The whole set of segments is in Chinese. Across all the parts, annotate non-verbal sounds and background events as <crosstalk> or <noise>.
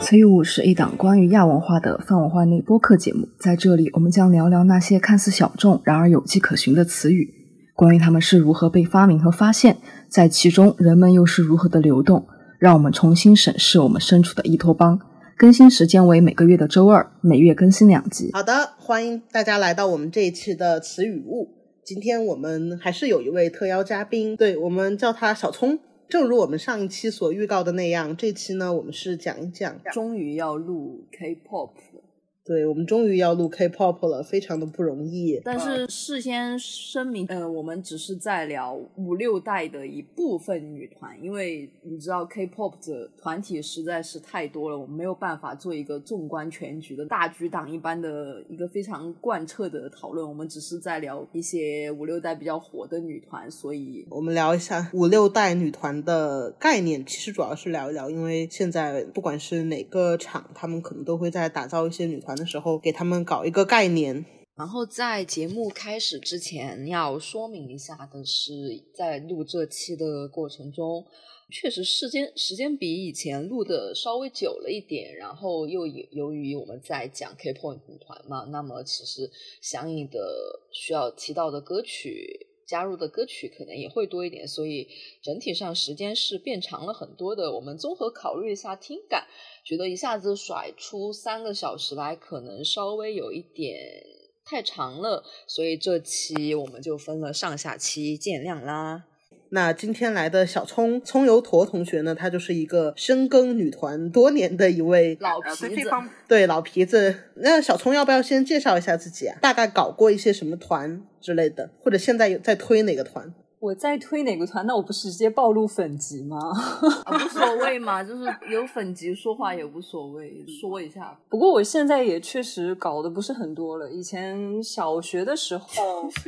词语物是一档关于亚文化的泛文化内播客节目，在这里我们将聊聊那些看似小众，然而有迹可循的词语，关于它们是如何被发明和发现，在其中人们又是如何的流动，让我们重新审视我们身处的伊托邦。更新时间为每个月的周二，每月更新两集。好的，欢迎大家来到我们这一期的词语物。今天我们还是有一位特邀嘉宾，对我们叫他小聪。正如我们上一期所预告的那样，这期呢，我们是讲一讲，终于要录 K-pop。对我们终于要录 K-pop 了，非常的不容易。但是事先声明，呃，我们只是在聊五六代的一部分女团，因为你知道 K-pop 的团体实在是太多了，我们没有办法做一个纵观全局的大局党一般的一个非常贯彻的讨论。我们只是在聊一些五六代比较火的女团，所以我们聊一下五六代女团的概念。其实主要是聊一聊，因为现在不管是哪个厂，他们可能都会在打造一些女团。的时候给他们搞一个概念，然后在节目开始之前要说明一下的是，在录这期的过程中，确实时间时间比以前录的稍微久了一点，然后又由于我们在讲 K-pop 女团嘛，那么其实相应的需要提到的歌曲。加入的歌曲可能也会多一点，所以整体上时间是变长了很多的。我们综合考虑一下听感，觉得一下子甩出三个小时来，可能稍微有一点太长了，所以这期我们就分了上下期，见谅啦。那今天来的小葱葱油坨同学呢，他就是一个深耕女团多年的一位老皮子，对老皮子。那小葱要不要先介绍一下自己啊？大概搞过一些什么团之类的，或者现在有在推哪个团？我在推哪个团？那我不是直接暴露粉级吗？<laughs> 无所谓嘛，就是有粉级说话也无所谓，说一下。不过我现在也确实搞的不是很多了，以前小学的时候。<laughs>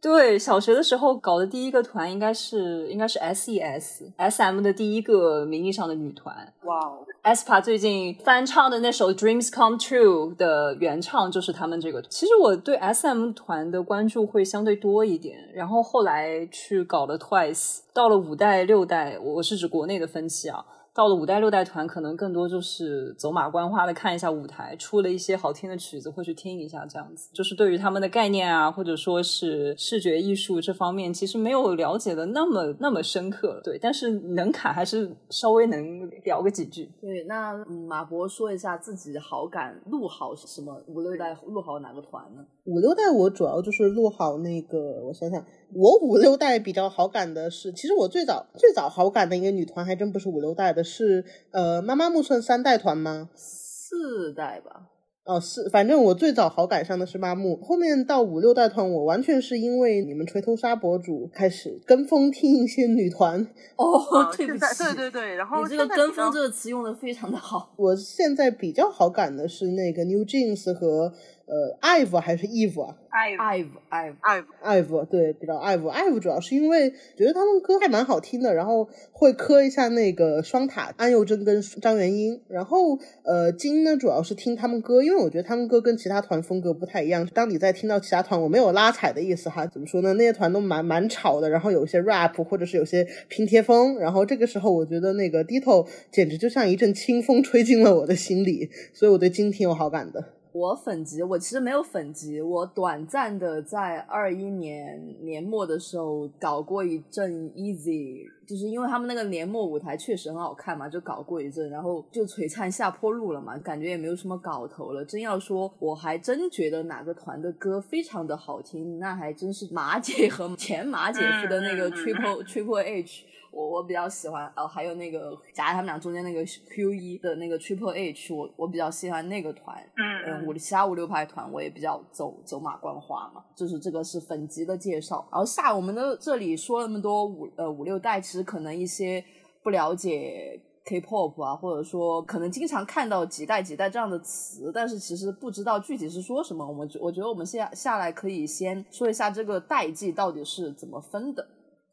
对，小学的时候搞的第一个团应该是应该是 S E S S M 的第一个名义上的女团。哇哦，aespa 最近翻唱的那首 Dreams Come True 的原唱就是他们这个。其实我对 S M 团的关注会相对多一点，然后后来去搞了 Twice，到了五代六代，我是指国内的分期啊。到了五代六代团，可能更多就是走马观花的看一下舞台，出了一些好听的曲子会去听一下，这样子。就是对于他们的概念啊，或者说是视觉艺术这方面，其实没有了解的那么那么深刻。对，但是能侃还是稍微能聊个几句。对，那马博说一下自己好感，录好什么五六代录好哪个团呢？五六代我主要就是录好那个，我想想。我五六代比较好感的是，其实我最早最早好感的一个女团还真不是五六代的，是呃妈妈木村三代团吗？四代吧。哦，是，反正我最早好感上的是妈木，后面到五六代团，我完全是因为你们锤头鲨博主开始跟风听一些女团。<laughs> 哦，对不起，对对对，然后你这个跟风这个词用的非常的好。我现在比较好感的是那个 New Jeans 和。呃，Ive 还是 Eve 啊？Ive，Ive，Ive，Ive，对，比较 Ive，Ive 主要是因为觉得他们歌还蛮好听的，然后会磕一下那个双塔安宥真跟张元英，然后呃金呢主要是听他们歌，因为我觉得他们歌跟其他团风格不太一样。当你在听到其他团，我没有拉踩的意思哈，怎么说呢？那些团都蛮蛮吵的，然后有一些 rap 或者是有些拼贴风，然后这个时候我觉得那个 Ditto 简直就像一阵清风吹进了我的心里，所以我对金挺有好感的。我粉级，我其实没有粉级，我短暂的在二一年年末的时候搞过一阵 Easy，就是因为他们那个年末舞台确实很好看嘛，就搞过一阵，然后就璀璨下坡路了嘛，感觉也没有什么搞头了。真要说，我还真觉得哪个团的歌非常的好听，那还真是马姐和 <laughs> 前马姐夫的那个 Triple Triple H。我我比较喜欢，哦，还有那个夹在他们俩中间那个 Q 一的那个 Triple H，我我比较喜欢那个团，嗯，五其他五六排团我也比较走走马观花嘛，就是这个是粉级的介绍。然后下我们的这里说那么多五呃五六代，其实可能一些不了解 K-pop 啊，或者说可能经常看到几代几代这样的词，但是其实不知道具体是说什么。我们我觉得我们下下来可以先说一下这个代际到底是怎么分的。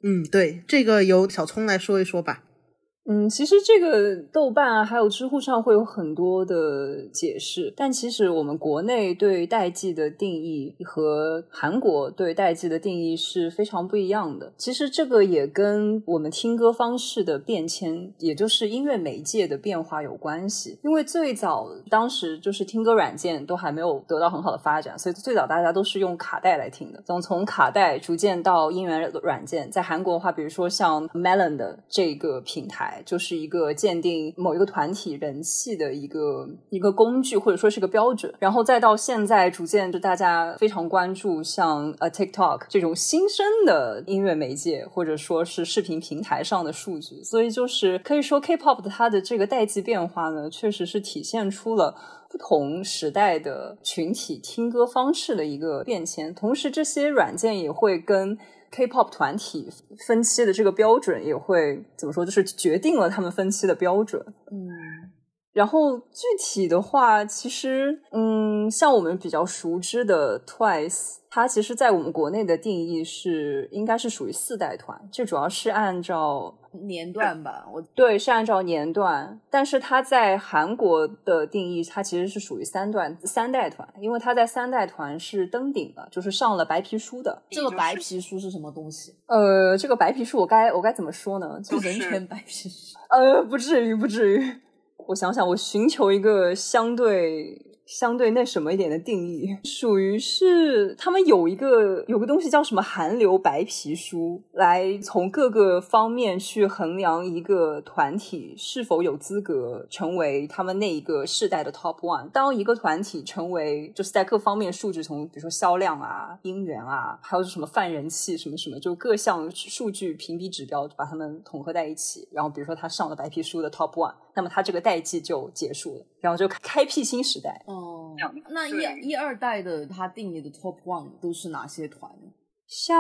嗯，对，这个由小聪来说一说吧。嗯，其实这个豆瓣啊，还有知乎上会有很多的解释，但其实我们国内对代际的定义和韩国对代际的定义是非常不一样的。其实这个也跟我们听歌方式的变迁，也就是音乐媒介的变化有关系。因为最早当时就是听歌软件都还没有得到很好的发展，所以最早大家都是用卡带来听的。从从卡带逐渐到音源软件，在韩国的话，比如说像 Melon 的这个平台。就是一个鉴定某一个团体人气的一个一个工具，或者说是个标准。然后再到现在，逐渐就大家非常关注像呃 TikTok 这种新生的音乐媒介，或者说是视频平台上的数据。所以就是可以说 K-pop 它的这个代际变化呢，确实是体现出了不同时代的群体听歌方式的一个变迁。同时，这些软件也会跟。K-pop 团体分期的这个标准也会怎么说？就是决定了他们分期的标准。嗯，然后具体的话，其实嗯，像我们比较熟知的 Twice，它其实在我们国内的定义是应该是属于四代团，这主要是按照。年段吧，我对是按照年段，但是它在韩国的定义，它其实是属于三段三代团，因为它在三代团是登顶了，就是上了白皮书的。这个白皮书是什么东西？呃，这个白皮书我该我该怎么说呢？就人权 <laughs> 白皮书？呃，不至于，不至于。我想想，我寻求一个相对。相对那什么一点的定义，属于是他们有一个有个东西叫什么韩流白皮书，来从各个方面去衡量一个团体是否有资格成为他们那一个世代的 top one。当一个团体成为就是在各方面数据，从比如说销量啊、音源啊，还有什么泛人气什么什么，就各项数据评比指标把它们统合在一起，然后比如说他上了白皮书的 top one，那么他这个代际就结束了，然后就开辟新时代。哦，那一一二代的他定义的 top one 都是哪些团？像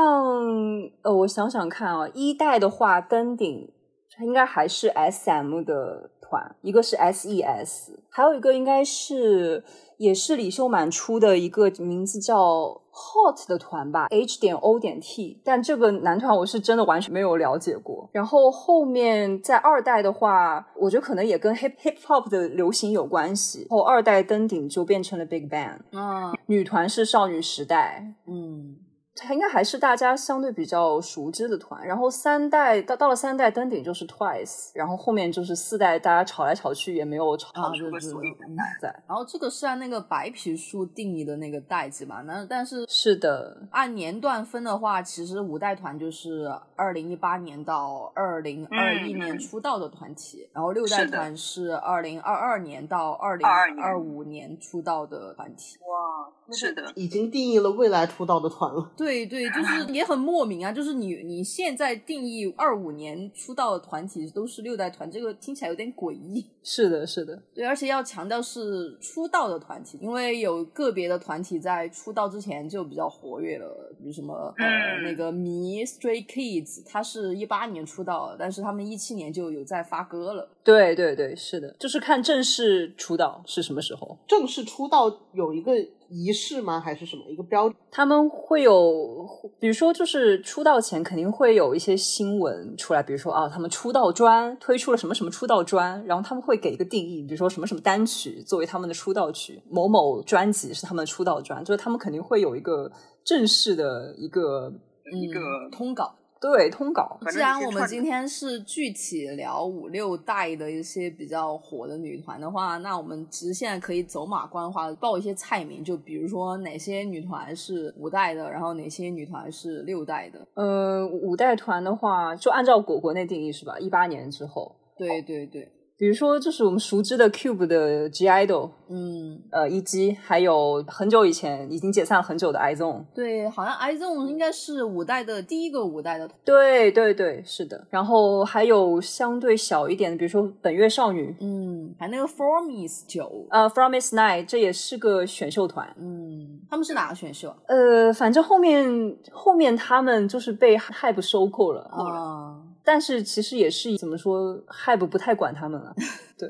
呃，我想想看啊，一代的话登顶应该还是 S M 的团，一个是 S E S，还有一个应该是也是李秀满出的一个名字叫。Hot 的团吧，H 点 O 点 T，但这个男团我是真的完全没有了解过。然后后面在二代的话，我觉得可能也跟 Hip Hip Hop 的流行有关系。后二代登顶就变成了 Big Bang，嗯，女团是少女时代，嗯。它应该还是大家相对比较熟知的团，然后三代到到了三代登顶就是 Twice，然后后面就是四代，大家吵来吵去也没有吵出个所以在。然后这个是按那个白皮书定义的那个代际吧？那但是是的，按年段分的话，其实五代团就是二零一八年到二零二一年出道的团体，然后六代团是二零二二年到二零二五年出道的团体。哇，是的，已经定义了未来出道的团了。对对，就是 <laughs> 也很莫名啊！就是你你现在定义二五年出道的团体都是六代团，这个听起来有点诡异。是的，是的，对，而且要强调是出道的团体，因为有个别的团体在出道之前就比较活跃了，比如什么呃那个迷 Stray Kids，他是一八年出道，但是他们一七年就有在发歌了。对对对，是的，就是看正式出道是什么时候。正式出道有一个。仪式吗？还是什么一个标？他们会有，比如说，就是出道前肯定会有一些新闻出来，比如说啊，他们出道专推出了什么什么出道专，然后他们会给一个定义，比如说什么什么单曲作为他们的出道曲，某某专辑是他们的出道专，就是他们肯定会有一个正式的一个一个通稿。对，通稿。既然我们今天是具体聊五六代的一些比较火的女团的话，那我们其实现在可以走马观花报一些菜名，就比如说哪些女团是五代的，然后哪些女团是六代的。呃，五代团的话，就按照果果那定义是吧？一八年之后。对对对。比如说，就是我们熟知的 Cube 的 G IDOL，嗯，呃，E G，还有很久以前已经解散了很久的 IZONE，对，好像 IZONE 应该是五代的第一个五代的，对对对，是的。然后还有相对小一点的，比如说本月少女，嗯，还那个 Fromis 九，呃，Fromis Nine，这也是个选秀团，嗯，他们是哪个选秀？呃，反正后面后面他们就是被 Hype 收购了。啊。但是其实也是怎么说，Hype 不太管他们了，<laughs> 对，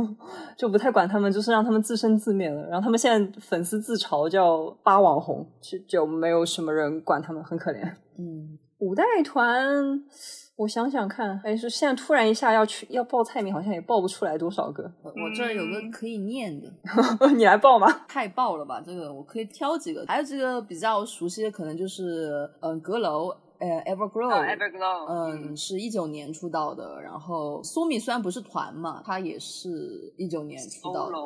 <laughs> 就不太管他们，就是让他们自生自灭了。然后他们现在粉丝自嘲叫“八网红”，就就没有什么人管他们，很可怜。嗯，五代团，我想想看，哎，是现在突然一下要去要报菜名，好像也报不出来多少个。我我这儿有个可以念的，<laughs> 你来报吗？太爆了吧！这个我可以挑几个，还有这个比较熟悉的，可能就是嗯阁楼。呃 everglow everglow 嗯，是一九年出道的。然后苏米虽然不是团嘛，他也是一九年出道的。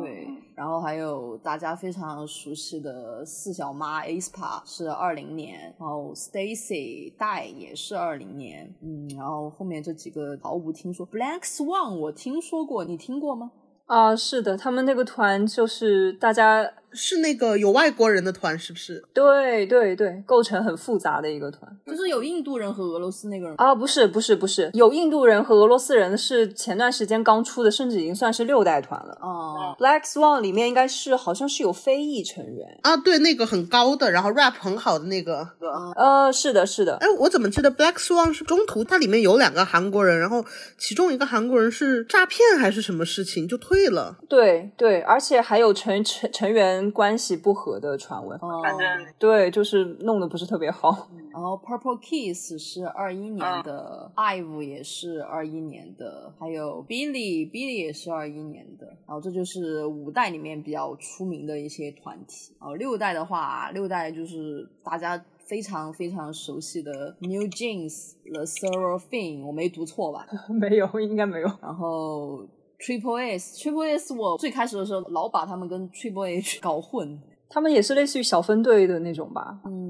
对，然后还有大家非常熟悉的四小妈 aespa 是二零年，然后 Stacy 戴也是二零年。嗯，然后后面这几个毫无听说。Black Swan 我听说过，你听过吗？啊，是的，他们那个团就是大家。是那个有外国人的团，是不是？对对对，构成很复杂的一个团，就是有印度人和俄罗斯那个人啊，不是不是不是，有印度人和俄罗斯人是前段时间刚出的，甚至已经算是六代团了哦。Black Swan 里面应该是好像是有非裔成员啊，对，那个很高的，然后 rap 很好的那个，呃，是的，是的。哎，我怎么记得 Black Swan 是中途它里面有两个韩国人，然后其中一个韩国人是诈骗还是什么事情就退了？对对，而且还有成成成员关系不。和的传闻，反正对，就是弄得不是特别好。然后 Purple Kiss 是二一年的，IVE 也是二一年的，还有 Billy Billy 也是二一年的。然后这就是五代里面比较出名的一些团体。哦，六代的话，六代就是大家非常非常熟悉的 New Jeans The Seraphim，我没读错吧？<laughs> 没有，应该没有。然后 Triple S，Triple S 我最开始的时候老把他们跟 Triple H 搞混。他们也是类似于小分队的那种吧？嗯嗯，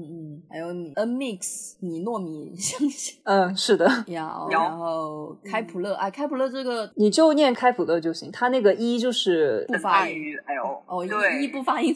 还有你 N Mix，你糯米相信？嗯，是的。<laughs> 然然后开普勒，哎，开普勒这个你就念开普勒就行，他那个一就是不发音，L 哦，一不发音。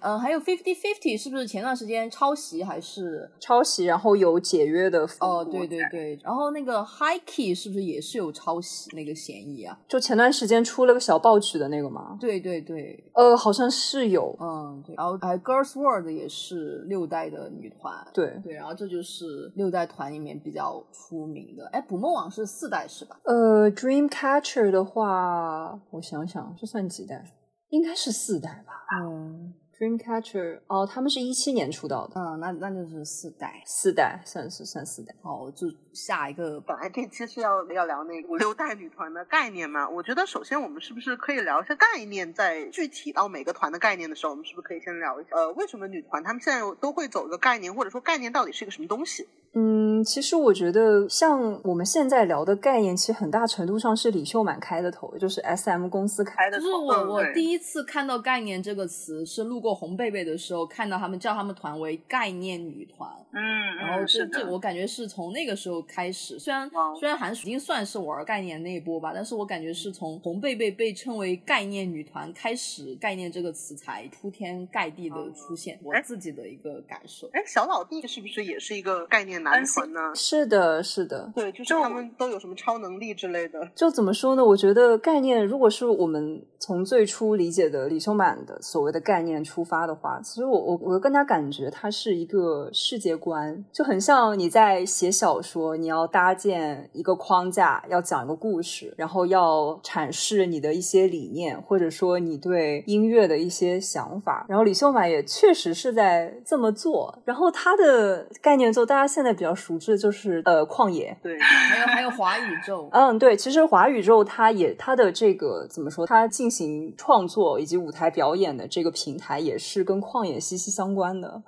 嗯，<laughs> 还有 Fifty Fifty 是不是前段时间抄袭还是抄袭？然后有解约的哦，对对对。然后那个 High Key 是不是也是有抄袭那个嫌疑啊？就前段时间出了个小爆曲的那个吗？对对对，呃，好像是有，嗯，对。然后还 Girls World 也是六代的女团，对对，然后这就是六代团里面比较出名的。哎，捕梦网是四代是吧？呃，Dreamcatcher 的话，我想想，这算几代？应该是四代吧。嗯。Dreamcatcher 哦，他们是一七年出道的，嗯，那那就是四代，四代算是算四代。哦，就下一个，本来这期是要要聊那个五六代女团的概念嘛？我觉得首先我们是不是可以聊一下概念，在具体到每个团的概念的时候，我们是不是可以先聊一下？呃，为什么女团他们现在都会走一个概念，或者说概念到底是一个什么东西？嗯，其实我觉得像我们现在聊的概念，其实很大程度上是李秀满开的头，就是 S M 公司开的。就是我我第一次看到“概念”这个词，是路过红贝贝的时候，看到他们叫他们团为“概念女团”。嗯，然后这这我感觉是从那个时候开始，虽然虽然韩暑已经算是玩概念那一波吧，但是我感觉是从红贝贝被称为“概念女团”开始，“概念”这个词才铺天盖地的出现。我自己的一个感受。哎，小老弟是不是也是一个概念男团呢？是的，是的，对，就是他们都有什么超能力之类的。就怎么说呢？我觉得概念，如果是我们从最初理解的李修满的所谓的概念出发的话，其实我我我更加感觉它是一个世界观，就很像你在写小说，你要搭建一个框架，要讲一个故事，然后要阐释你的一些理念，或者说你对音乐的一些想法。然后李秀满也确实是在这么做。然后他的概念就大家现在比较熟知的。就是。呃，旷野对，<laughs> 还有还有华宇宙，嗯，对，其实华宇宙它也它的这个怎么说，它进行创作以及舞台表演的这个平台也是跟旷野息息相关的。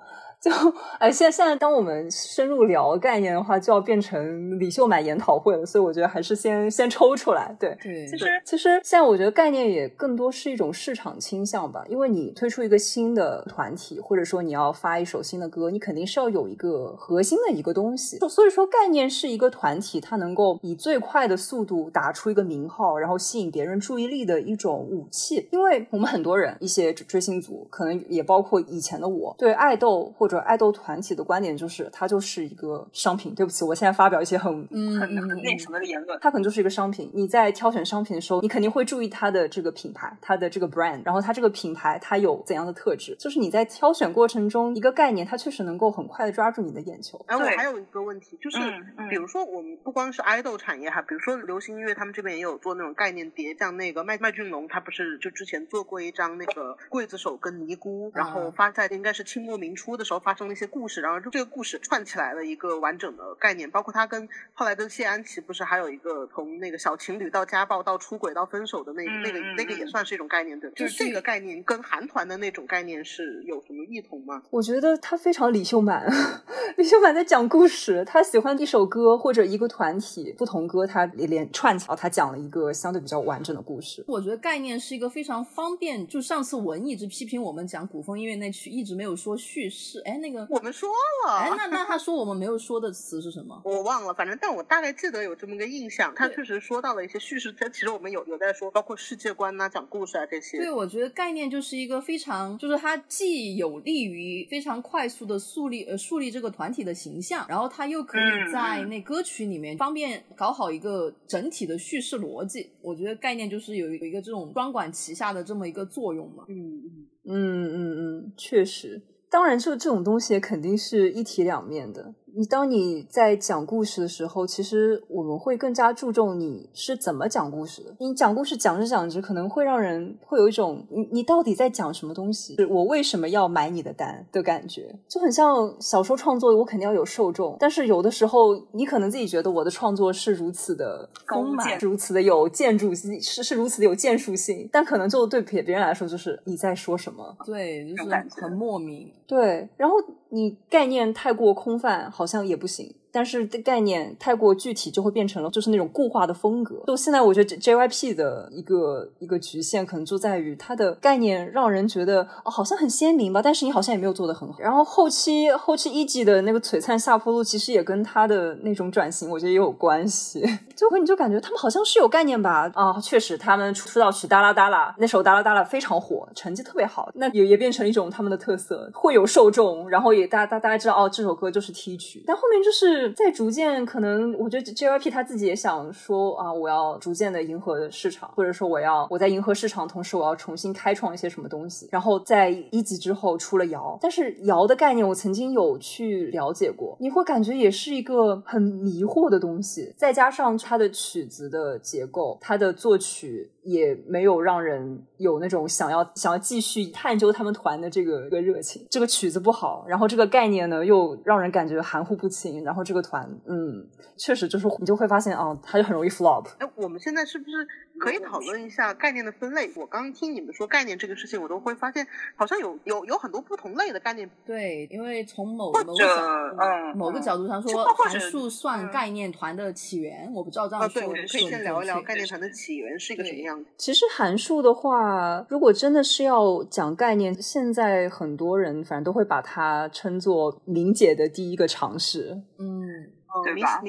就哎，现在现在当我们深入聊概念的话，就要变成李秀满研讨会了，所以我觉得还是先先抽出来。对，对，其实其实现在我觉得概念也更多是一种市场倾向吧，因为你推出一个新的团体，或者说你要发一首新的歌，你肯定是要有一个核心的一个东西。所以说，概念是一个团体，它能够以最快的速度打出一个名号，然后吸引别人注意力的一种武器。因为我们很多人，一些追星族，可能也包括以前的我，对爱豆或者。爱豆团体的观点就是，它就是一个商品。对不起，我现在发表一些很很很那什么的言论。它可能就是一个商品。你在挑选商品的时候，你肯定会注意它的这个品牌，它的这个 brand，然后它这个品牌它有怎样的特质。就是你在挑选过程中，一个概念它确实能够很快的抓住你的眼球。哎，我还有一个问题，就是比如说我们不光是爱豆产业哈，比如说流行音乐，他们这边也有做那种概念碟，像那个麦麦浚龙，他不是就之前做过一张那个刽子手跟尼姑，然后发在应该是清末明初的时候。发生的一些故事，然后这个故事串起来了一个完整的概念，包括他跟后来跟谢安琪不是还有一个从那个小情侣到家暴到出轨到分手的那那个那个也算是一种概念，对，就是这个概念跟韩团的那种概念是有什么异同吗？我觉得他非常李秀满，<laughs> 李秀满在讲故事，他喜欢一首歌或者一个团体不同歌，他连串起来，他讲了一个相对比较完整的故事。我觉得概念是一个非常方便，就上次文一直批评我们讲古风音乐那曲一直没有说叙事，哎，那个我们说了，哎，那那他说我们没有说的词是什么？我忘了，反正但我大概记得有这么个印象，他确实说到了一些叙事，他其实我们有有在说，包括世界观呐、讲故事啊这些。对，我觉得概念就是一个非常，就是它既有利于非常快速的树立呃树立这个团体的形象，然后它又可以在那歌曲里面方便搞好一个整体的叙事逻辑。我觉得概念就是有一个这种双管齐下的这么一个作用嘛。嗯嗯嗯嗯嗯，确实，当然就这种东西肯定是一体两面的。你当你在讲故事的时候，其实我们会更加注重你是怎么讲故事的。你讲故事讲着讲着，可能会让人会有一种你你到底在讲什么东西？我为什么要买你的单的感觉，就很像小说创作，我肯定要有受众。但是有的时候，你可能自己觉得我的创作是如此的丰满，如此的有建筑性，是是如此的有建树性，但可能就对别别人来说，就是你在说什么？对，就是很莫名。对，然后你概念太过空泛，好像也不行。但是概念太过具体，就会变成了就是那种固化的风格。就现在，我觉得 JYP 的一个一个局限，可能就在于它的概念让人觉得哦，好像很鲜明吧，但是你好像也没有做得很好。然后后期后期一季的那个璀璨下坡路，其实也跟他的那种转型，我觉得也有关系。<laughs> 就会你就感觉他们好像是有概念吧？啊，确实，他们出道曲《哒啦哒啦》那首《哒啦哒啦》非常火，成绩特别好，那也也变成一种他们的特色，会有受众，然后也大大大家知道哦，这首歌就是 T 曲。但后面就是。在逐渐可能，我觉得 JYP 他自己也想说啊，我要逐渐的迎合市场，或者说我要我在迎合市场同时，我要重新开创一些什么东西。然后在一级之后出了摇，但是摇的概念我曾经有去了解过，你会感觉也是一个很迷惑的东西。再加上它的曲子的结构，它的作曲也没有让人有那种想要想要继续探究他们团的这个一个热情。这个曲子不好，然后这个概念呢又让人感觉含糊不清，然后这个。团，嗯，确实就是你就会发现啊，它就很容易 flop。哎，我们现在是不是可以讨论一下概念的分类？我刚听你们说概念这个事情，我都会发现好像有有有很多不同类的概念。对，因为从某某个嗯某个角度上说，函数算概念团的起源，我不知道这样说。对，我们可以先聊一聊概念团的起源是一个什么样子。其实函数的话，如果真的是要讲概念，现在很多人反正都会把它称作明解的第一个尝试。嗯。对吧？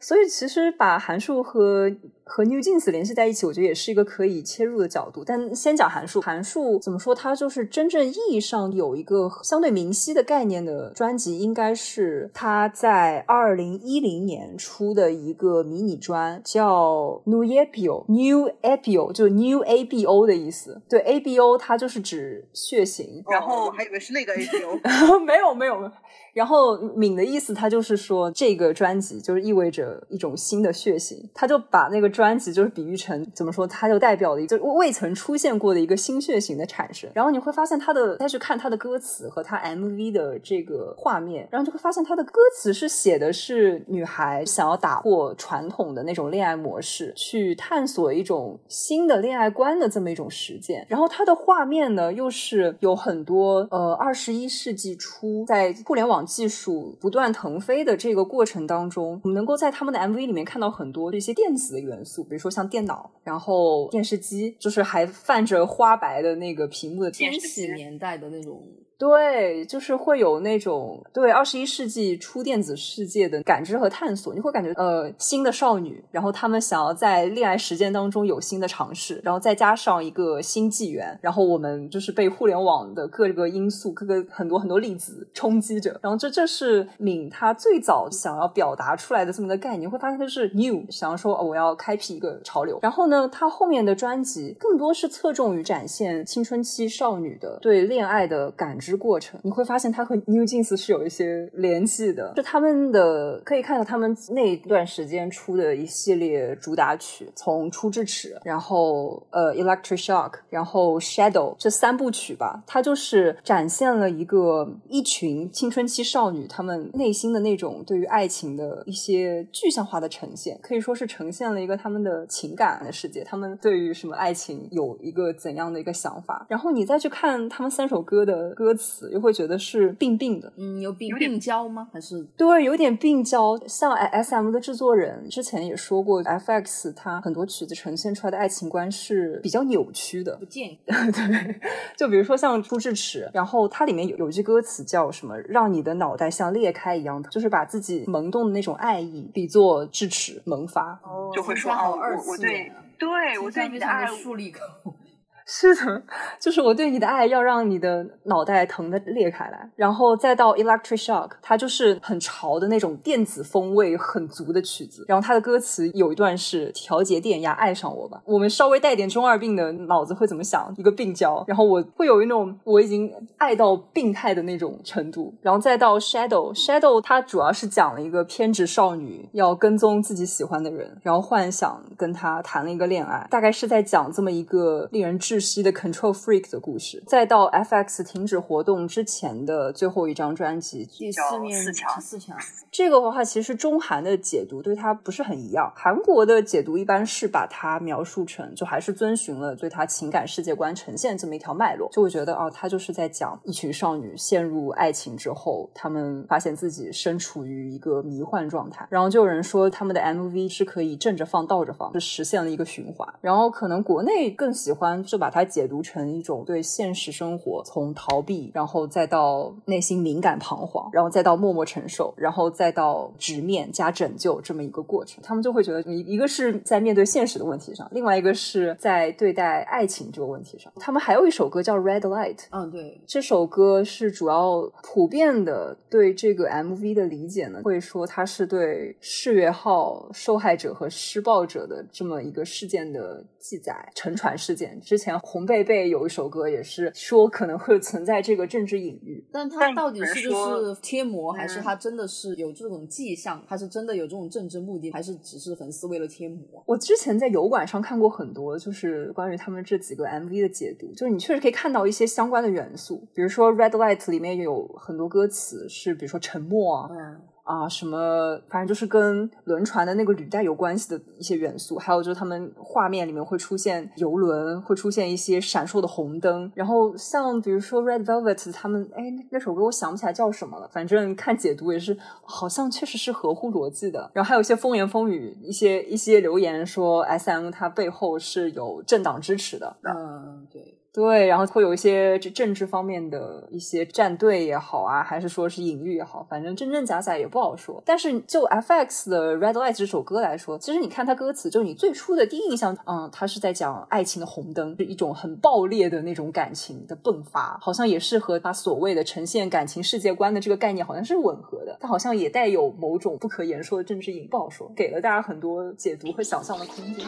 所以其实把函数和和 New Jeans 联系在一起，我觉得也是一个可以切入的角度。但先讲函数，函数怎么说？它就是真正意义上有一个相对明晰的概念的专辑，应该是他在二零一零年出的一个迷你专，叫 New Abo New Abo，就 New A B O 的意思。对 A B O，它就是指血型。然后我还以为是那个 A B O，没有没有。然后敏的意思，他就是说这个专辑就是意味着一种新的血型，他就把那个专辑就是比喻成怎么说，它就代表了一个未曾出现过的一个新血型的产生。然后你会发现他的再去看他的歌词和他 MV 的这个画面，然后就会发现他的歌词是写的是女孩想要打破传统的那种恋爱模式，去探索一种新的恋爱观的这么一种实践。然后他的画面呢，又是有很多呃二十一世纪初在互联网。技术不断腾飞的这个过程当中，我们能够在他们的 MV 里面看到很多这些电子的元素，比如说像电脑，然后电视机，就是还泛着花白的那个屏幕的千禧年代的那种。对，就是会有那种对二十一世纪初电子世界的感知和探索，你会感觉呃新的少女，然后他们想要在恋爱实践当中有新的尝试，然后再加上一个新纪元，然后我们就是被互联网的各个因素、各个很多很多粒子冲击着，然后这这是敏他最早想要表达出来的这么个概念，你会发现它是 new，想要说我要开辟一个潮流，然后呢，他后面的专辑更多是侧重于展现青春期少女的对恋爱的感知。过程，你会发现它和 New Jeans 是有一些联系的。就他们的可以看到他们那段时间出的一系列主打曲，从初智齿，然后呃 Electric Shock，然后 Shadow 这三部曲吧，它就是展现了一个一群青春期少女她们内心的那种对于爱情的一些具象化的呈现，可以说是呈现了一个他们的情感的世界，他们对于什么爱情有一个怎样的一个想法，然后你再去看他们三首歌的歌词，又会觉得是病病的，嗯，有病有点病娇吗？还是对，有点病娇。像 S M 的制作人之前也说过，F X 它很多曲子呈现出来的爱情观是比较扭曲的不，建议？<laughs> 对，就比如说像《朱智齿》，然后它里面有有一句歌词叫什么“让你的脑袋像裂开一样的”，就是把自己萌动的那种爱意比作智齿萌发。哦就会说哦，我我对对我对你的爱的竖立口。是的，就是我对你的爱要让你的脑袋疼的裂开来，然后再到 Electric Shock，它就是很潮的那种电子风味很足的曲子。然后它的歌词有一段是调节电压，爱上我吧。我们稍微带点中二病的脑子会怎么想？一个病娇，然后我会有一种我已经爱到病态的那种程度。然后再到 Shadow，Shadow 它主要是讲了一个偏执少女要跟踪自己喜欢的人，然后幻想跟他谈了一个恋爱，大概是在讲这么一个令人窒息的 Control Freak 的故事。再到 FX 停止活动之前的最后一张专辑，第四面四强四强，这个的话，其实中韩的解读对它不是很一样。韩国的解读一般是把它描述成，就还是遵循了对它情感世界观呈现这么一条脉络，就会觉得哦，它就是在讲一群少女陷入爱情之后，他们发现自己身处于一个迷幻状态。然后就有人说他们的 MV 是可以正着放、倒着放，就实现了一个循环。然后可能国内更喜欢就把它解读成一种对现实生活从逃避，然后再到内心敏感彷徨，然后再到默默承受，然后再到直面加拯救这么一个过程。他们就会觉得你一个是在面对现实的问题上，另外一个是在对待爱情这个问题上。他们还有一首歌叫《Red Light》，嗯，对，这首歌是主要普遍的对这个 MV 的理解呢，会说它是对世越号受害者和施暴者的这么一个事件的记载、沉船事件。之前红贝贝有一首歌也是说可能会存在这个政治隐喻，但它到底是就说是贴膜，还是嗯他真的是有这种迹象？他是真的有这种政治目的，还是只是粉丝为了贴膜？我之前在油管上看过很多，就是关于他们这几个 MV 的解读，就是你确实可以看到一些相关的元素，比如说《Red Light》里面有很多歌词是，比如说沉默啊，嗯，啊，什么，反正就是跟轮船的那个履带有关系的一些元素，还有就是他们画面里面会出现游轮，会出现一些闪烁的红灯，然后像比如说 Red Velvet 他们，哎，那那首歌我想不起来叫什么了，反正看解读也是，好像确实是合乎逻辑的。然后还有一些风言风语，一些一些留言说 S M 它背后是有政党支持的，嗯，对，对，然后会有一些这政治方面的一些站队也好啊，还是说是隐喻也好，反正真真假假也不好说。但是就 FX 的《Red Light》这首歌来说，其实你看它歌词，就你最初的第一印象，嗯，它是在讲爱情的红灯，是一种很爆裂的那种感情的迸发，好像也是和它所谓的呈现感情世界观的这个概念好像是吻合的，它好像也带有某种不可言说的政治隐，不好说，给了大家很多解读和想象的空间。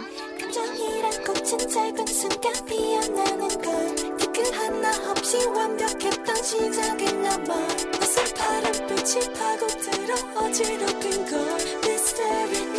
꽃은 짧은 순간 피어나는 걸 뒤끝 하나 없이 완벽했던 시작이나 봐 무슨 파란 빛이 파고 들어 어지럽힌 걸. Hysteric,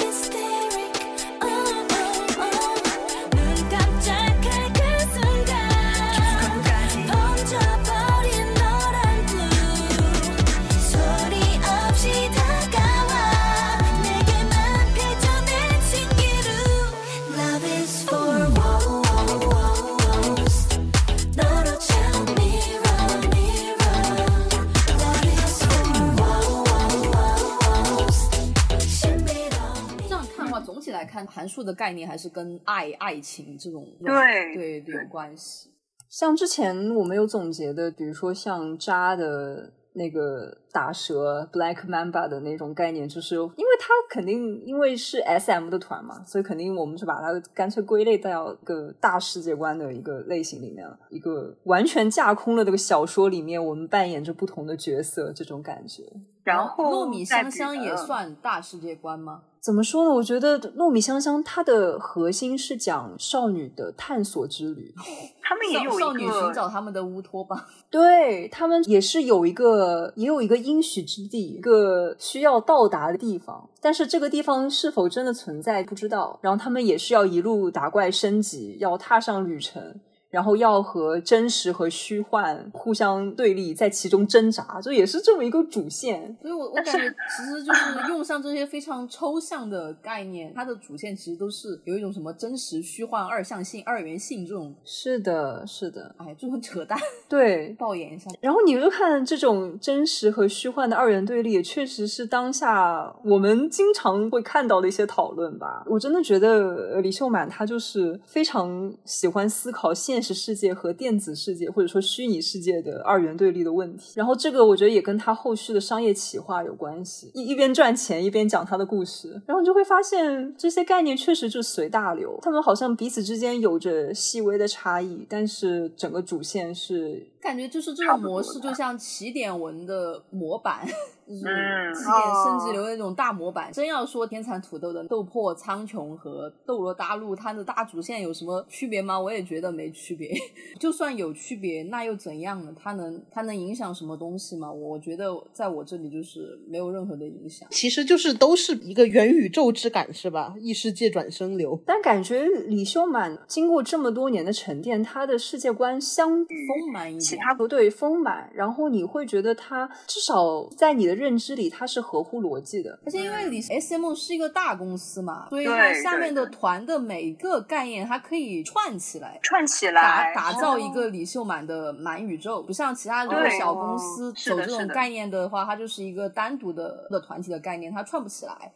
来看，函数的概念还是跟爱、爱情这种对对对有关系。像之前我们有总结的，比如说像渣的那个打蛇 Black Mamba 的那种概念，就是因为它肯定因为是 SM 的团嘛，所以肯定我们就把它干脆归类到一个大世界观的一个类型里面了，一个完全架空了这个小说里面我们扮演着不同的角色这种感觉。然后糯米香香也算大世界观吗？怎么说呢？我觉得糯米香香它的核心是讲少女的探索之旅，<laughs> 他们也有少少女寻找他们的乌托邦。<laughs> 对他们也是有一个也有一个应许之地，一个需要到达的地方，但是这个地方是否真的存在不知道。然后他们也是要一路打怪升级，要踏上旅程。然后要和真实和虚幻互相对立，在其中挣扎，这也是这么一个主线。所以我我感觉其实就是用上这些非常抽象的概念，它的主线其实都是有一种什么真实、虚幻、二象性、二元性这种，是的，是的，哎，就很扯淡，对，<laughs> 爆言一下。然后你就看这种真实和虚幻的二元对立，也确实是当下我们经常会看到的一些讨论吧。我真的觉得呃李秀满他就是非常喜欢思考现实世界和电子世界或者说虚拟世界的二元对立的问题。然后这个我觉得也跟他后续的商业企划有关系，一一边赚钱一边讲他的故事，然后你就会发现这些概念确实就随大流，他们好像彼此之间有着细微的差异，但是整个主线是感觉就是这种模式，就像起点文的模板，就是嗯起点升级流的那种大模板。真要说天蚕土豆的斗破苍穹和斗罗大陆，它的大主线有什么区别吗？我也觉得没区别。<laughs> 就算有区别，那又怎样呢？它能它能影响什么东西吗？我觉得在我这里就是没有任何的影响。其实就是都是一个元宇宙之感，是吧？异世界转生流。但感觉李修满经过这么多年的沉淀，他的世界观相丰满一点，其他不对丰满，然后你会觉得他至少在你的认知里，他是合乎逻辑的。而且因为李 S M 是一个大公司嘛，所以对它下面的团的每一个概念，它可以串起来。串起打来打造一个李秀满的满宇宙，不像其他如果对小公司走这种概念的话，它就是一个单独的的团体的概念，它串不起来。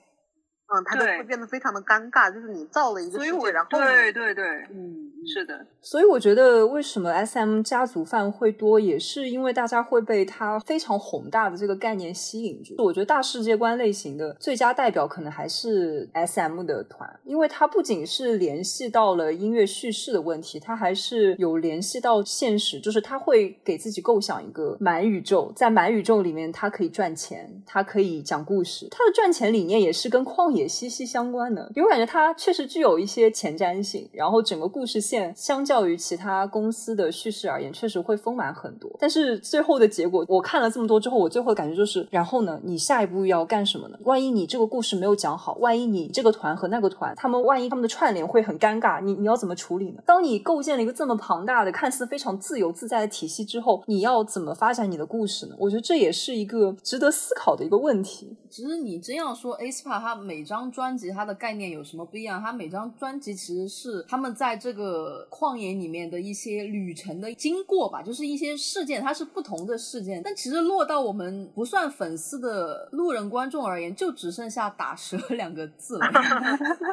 嗯，它就会变得非常的尴尬，就是你造了一个世界，然后对对对，嗯，是的，所以我觉得，为什么 S M 家族饭会多，也是因为大家会被它非常宏大的这个概念吸引住。我觉得大世界观类型的最佳代表可能还是 S M 的团，因为它不仅是联系到了音乐叙事的问题，它还是有联系到现实，就是它会给自己构想一个满宇宙，在满宇宙里面，它可以赚钱，它可以讲故事，它的赚钱理念也是跟旷野也息息相关的。因为我感觉它确实具有一些前瞻性，然后整个故事线相较于其他公司的叙事而言，确实会丰满很多。但是最后的结果，我看了这么多之后，我最后的感觉就是，然后呢，你下一步要干什么呢？万一你这个故事没有讲好，万一你这个团和那个团，他们万一他们的串联会很尴尬，你你要怎么处理呢？当你构建了一个这么庞大的、看似非常自由自在的体系之后，你要怎么发展你的故事呢？我觉得这也是一个值得思考的一个问题。其实你真要说，Aspa 它每张专辑它的概念有什么不一样？它每张专辑其实是他们在这个旷野里面的一些旅程的经过吧，就是一些事件，它是不同的事件。但其实落到我们不算粉丝的路人观众而言，就只剩下打折两个字了。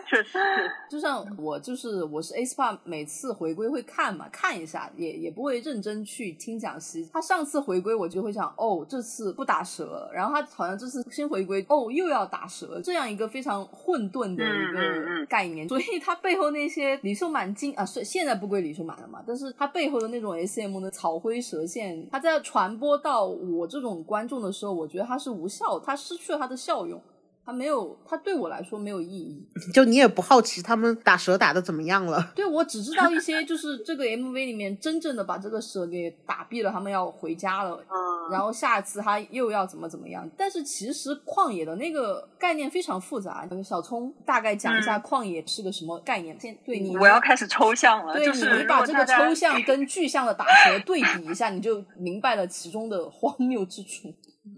确实，就像我就是我是 aespa，每次回归会看嘛，看一下，也也不会认真去听讲析。他上次回归我就会想，哦，这次不打蛇，然后他好像这次新回归，哦，又要打折，这样一个非常混沌的一个嗯概念。所以他背后那些李秀满经啊，是现在不归李秀满了嘛，但是他背后的那种 SM 的草灰蛇线，他在传播到我这种观众的时候，我觉得它是无效的，它失去了它的效用。它没有，它对我来说没有意义。就你也不好奇他们打蛇打的怎么样了？对，我只知道一些，就是这个 MV 里面真正的把这个蛇给打毙了，他们要回家了，嗯，然后下次他又要怎么怎么样。但是其实旷野的那个概念非常复杂，小聪大概讲一下旷野是个什么概念。先对你，嗯我要开始抽象了，对就是你把这个抽象跟具象的打蛇对比一下，你就明白了其中的荒谬之处。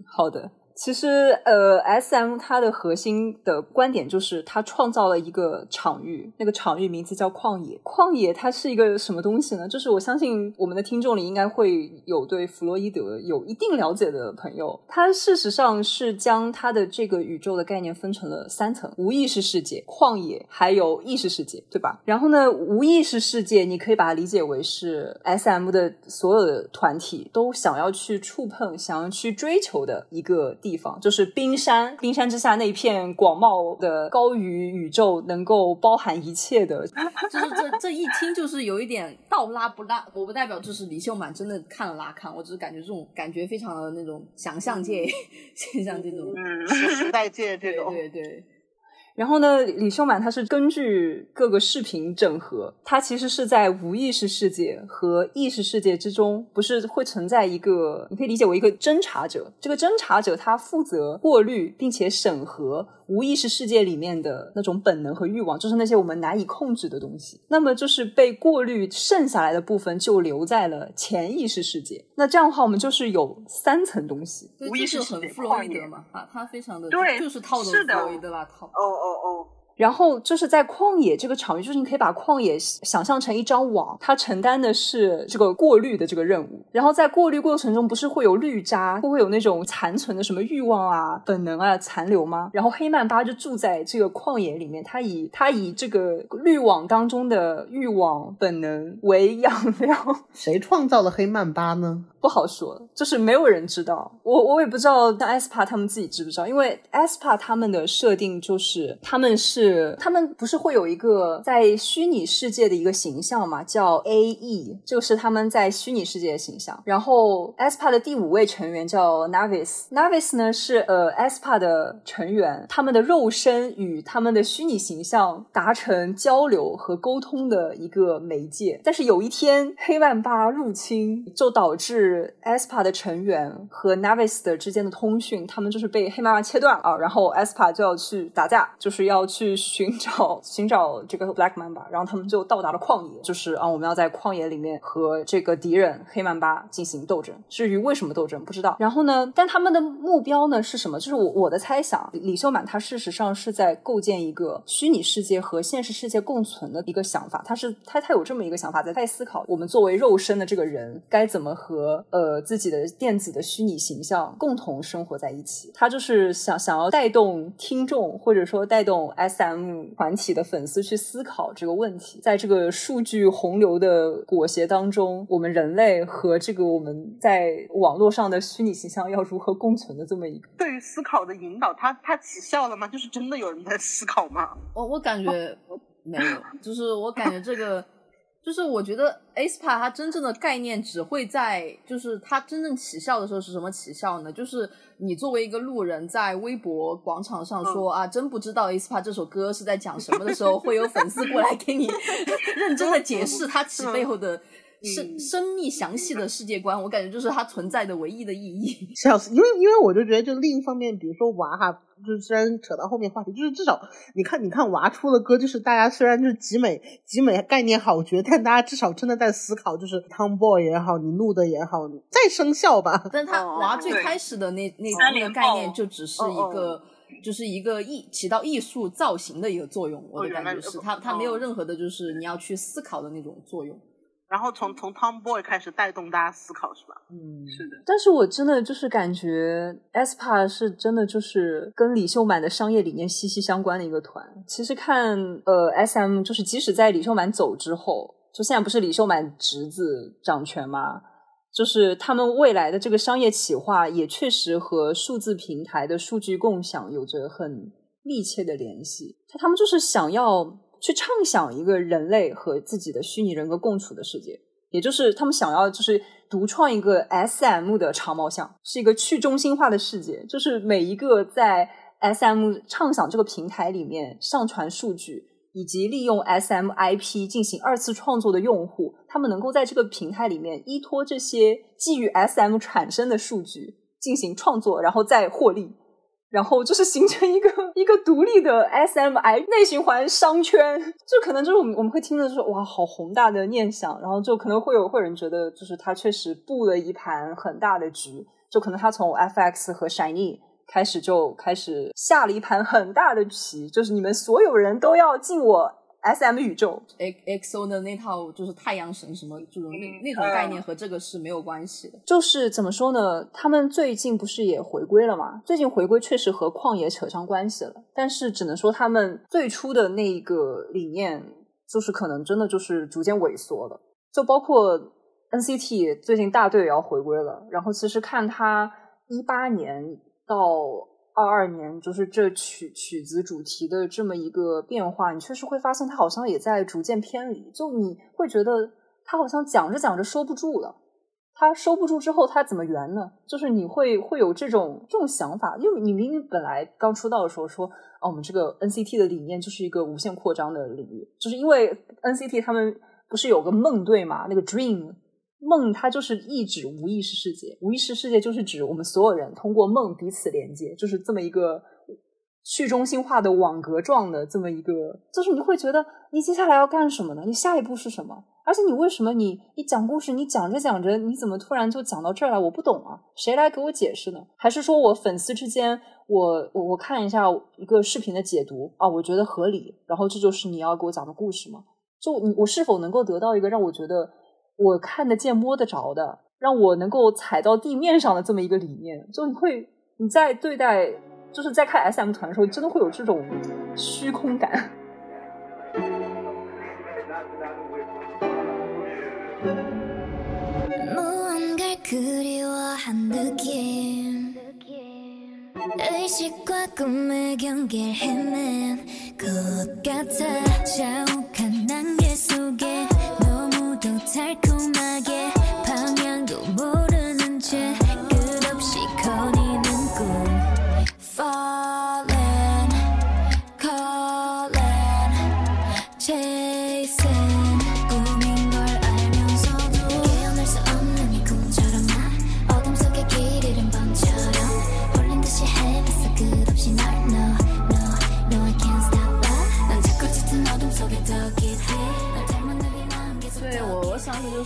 好的，其实，呃，S M 它的核心的观点就是它创造了一个场域，那个场域名字叫旷野。旷野它是一个什么东西呢？就是我相信我们的听众里应该会有对弗洛伊德有一定了解的朋友。他事实上是将他的这个宇宙的概念分成了三层：无意识世界、旷野，还有意识世界，对吧？然后呢，无意识世界你可以把它理解为是 S M 的所有的团体都想要去触碰、想要去追求的一个地方，就是冰山。冰山之下那片广袤的高于宇宙能够包含一切的，<laughs> 就是这这一听就是有一点倒拉不拉，我不代表就是李秀满真的看了拉看，我只是感觉这种感觉非常的那种想象界，<laughs> 现象这种，嗯，时代界这对种，对对，然后呢，李秀满他是根据各个视频整合，他其实是在无意识世界和意识世界之中，不是会存在一个，你可以理解为一个侦查者。这个侦查者他负责过滤并且审核无意识世界里面的那种本能和欲望，就是那些我们难以控制的东西。那么就是被过滤剩下来的部分就留在了潜意识世界。那这样的话，我们就是有三层东西。无意识很弗洛伊德嘛，啊，他非常的对就是套的是的弗洛伊德那套。哦哦哦，然后就是在旷野这个场域，就是你可以把旷野想象成一张网，它承担的是这个过滤的这个任务。然后在过滤过程中，不是会有绿渣，会会有那种残存的什么欲望啊、本能啊残留吗？然后黑曼巴就住在这个旷野里面，它以它以这个滤网当中的欲望本能为养料。<laughs> 谁创造了黑曼巴呢？不好说，就是没有人知道。我我也不知道，像 aespa 他们自己知不知道？因为 aespa 他们的设定就是他们是是他们不是会有一个在虚拟世界的一个形象嘛，叫 A E，这个是他们在虚拟世界的形象。然后 aespa 的第五位成员叫 Navis，Navis 呢是呃 aespa 的成员，他们的肉身与他们的虚拟形象达成交流和沟通的一个媒介。但是有一天黑曼巴入侵，就导致 aespa 的成员和 Navis 的之间的通讯，他们就是被黑曼巴切断了啊。然后 aespa 就要去打架，就是要去寻找寻找这个 Black Mamba，然后他们就到达了旷野，就是啊，我们要在旷野里面和这个敌人黑曼巴进行斗争。至于为什么斗争，不知道。然后呢，但他们的目标呢是什么？就是我我的猜想，李秀满他事实上是在构建一个虚拟世界和现实世界共存的一个想法。他是他他有这么一个想法，在在思考我们作为肉身的这个人该怎么和呃自己的电子的虚拟形象共同生活在一起。他就是想想要带动听众或者说带动 s SM 团体的粉丝去思考这个问题，在这个数据洪流的裹挟当中，我们人类和这个我们在网络上的虚拟形象要如何共存的这么一个。对于思考的引导，它它起效了吗？就是真的有人在思考吗？我我感觉没有，就是我感觉这个，就是我觉得 aespa 它真正的概念只会在，就是它真正起效的时候是什么起效呢？就是你作为一个路人在微博广场上说、啊，真不知道 aespa 这首歌是在讲什么的时候，会有粉丝过来给你 <laughs> 认真的解释它起背后的。深深密详细的世界观，我感觉就是它存在的唯一的意义。<laughs> 笑死！因为因为我就觉得，就另一方面，比如说娃哈，就是虽然扯到后面话题，就是至少你看，你看娃出的歌，就是大家虽然就是集美集美概念好绝，但大家至少真的在思考，就是 Tomboy 也好，你怒的也好，再生效吧。但他哦娃最开始的那那那个概念就只是哦一个，就是一个艺起到艺术造型的一个作用。我的感觉是，哦它它没有任何的就是你要去思考的那种作用。然后从从 Tomboy 开始带动大家思考，是吧？嗯，是的。但是我真的就是感觉 aespa 是真的就是跟李秀满的商业理念息息相关的一个团。其实看呃 SM，就是即使在李秀满走之后，就现在不是李秀满侄子掌权吗？就是他们未来的这个商业企划也确实和数字平台的数据共享有着很密切的联系。他们就是想要去畅想一个人类和自己的虚拟人格共处的世界。也就是他们想要就是独创一个 SM 的长毛象，是一个去中心化的世界，就是每一个在 SM 畅想这个平台里面上传数据以及利用 SM IP 进行二次创作的用户，他们能够在这个平台里面依托这些基于 SM 产生的数据进行创作，然后再获利。然后就是形成一个一个独立的 SMI 内循环商圈，就可能就是我们我们会听的是哇，好宏大的念想，然后就可能会有会有人觉得，就是他确实布了一盘很大的局，就可能他从 FX 和 Shiny 开始就开始下了一盘很大的棋，就是你们所有人都要进我 S M 宇宙。X O 的那套就是太阳神什么这种那嗯那种概念和这个是没有关系的。就是怎么说呢？他们最近不是也回归了嘛？最近回归确实和旷野扯上关系了，但是只能说他们最初的那一个理念，就是可能真的就是逐渐萎缩了。就包括 NCT 最近大队也要回归了，然后其实看他一八年到二二年，就是这曲曲子主题的这么一个变化，你确实会发现它好像也在逐渐偏离。就你会觉得它好像讲着讲着收不住了。他收不住之后，他怎么圆呢？就是你会会有这种这种想法，因为你明明本来刚出道的时候说，哦，我们这个 NCT 的理念就是一个无限扩张的领域，就是因为 NCT 他们不是有个梦队嘛，那个 Dream 梦，它就是意指无意识世界，无意识世界就是指我们所有人通过梦彼此连接，就是这么一个去中心化的网格状的这么一个，就是你会觉得你接下来要干什么呢？你下一步是什么？而且你为什么你你讲故事，你讲着讲着，你怎么突然就讲到这儿来？我不懂啊，谁来给我解释呢？还是说我粉丝之间，我我我看一下一个视频的解读啊，我觉得合理，然后这就是你要给我讲的故事吗？就你我是否能够得到一个让我觉得我看得见摸得着的，让我能够踩到地面上的这么一个理念？就你会你在对待就是在看 S M 团的时候，真的会有这种虚空感。 너무도 달콤하게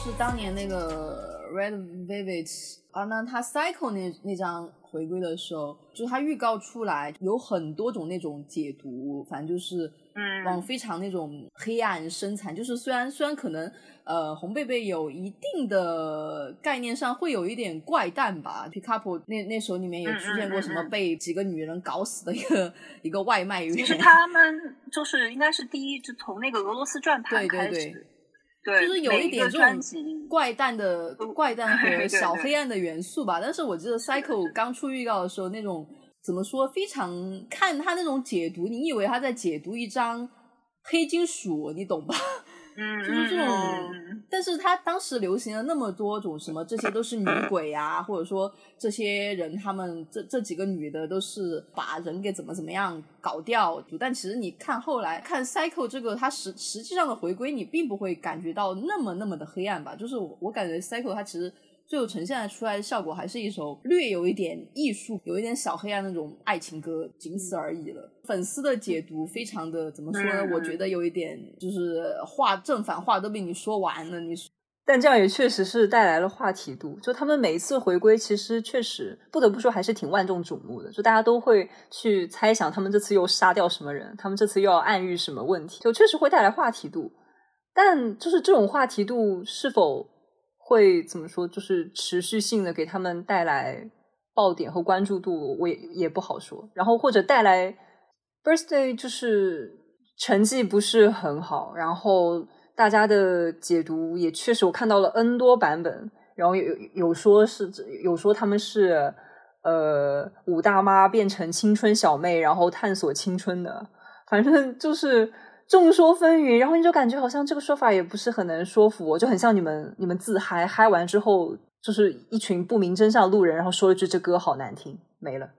就是当年那个 Red Velvet 啊，那他 Cycle 那那张回归的时候，就是他预告出来有很多种那种解读，反正就是嗯。往非常那种黑暗深残，就是虽然虽然可能呃红贝贝有一定的概念上会有一点怪诞吧，Pick Up 那那时候里面也出现过什么被几个女人搞死的一个一个外卖员，其实他们就是应该是第一，就从那个俄罗斯转盘对对对对，就是有一点这种怪诞的怪诞和 <laughs> 小黑暗的元素吧。但是我记得 Cycle 刚出预告的时候，那种怎么说，非常看他那种解读，你以为他在解读一张黑金属，你懂吧？<laughs> 嗯，但是他当时流行了那么多种什么，这些都是女鬼啊，或者说这些人他们这这几个女的都是把人给怎么怎么样搞掉。但其实你看后来看 Psycho 这个，它实实际上的回归，你并不会感觉到那么那么的黑暗吧？就是我我感觉 Psycho 它其实。最后呈现出来的效果还是一首略有一点艺术、有一点小黑暗那种爱情歌，仅此而已了。粉丝的解读非常的怎么说呢？嗯我觉得有一点就是话正反话都被你说完了，你说但这样也确实是带来了话题度。就他们每一次回归，其实确实不得不说还是挺万众瞩目的。就大家都会去猜想他们这次又杀掉什么人，他们这次又要暗喻什么问题，就确实会带来话题度。但就是这种话题度是否会怎么说，就是持续性的给他们带来爆点和关注度，我也也不好说。然后或者带来 birthday 就是成绩不是很好，然后大家的解读也确实我看到了 N 多版本，然后有有有说是有说他们是呃五大妈变成青春小妹，然后探索青春的，反正就是众说纷纭，然后你就感觉好像这个说法也不是很能说服我，就很像你们你们自嗨嗨完之后，就是一群不明真相路人，然后说了句这歌好难听，没了。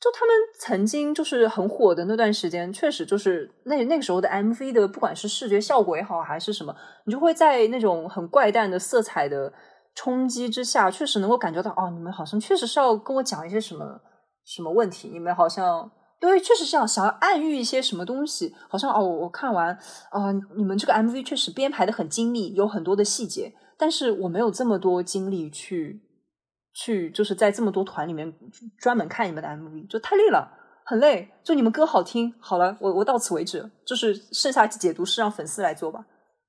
就他们曾经就是很火的那段时间，确实就是那那个时候的 MV 的，不管是视觉效果也好，还是什么，你就会在那种很怪诞的色彩的冲击之下，确实能够感觉到，哦，你们好像确实是要跟我讲一些什么什么问题，你们好像对，确实是想想要暗喻一些什么东西，好像哦，我看完啊、你们这个 MV 确实编排的很精密，有很多的细节，但是我没有这么多精力去去就是在这么多团里面专门看你们的 MV，就太累了，很累。就你们歌好听，好了，我我到此为止，就是剩下解读是让粉丝来做吧，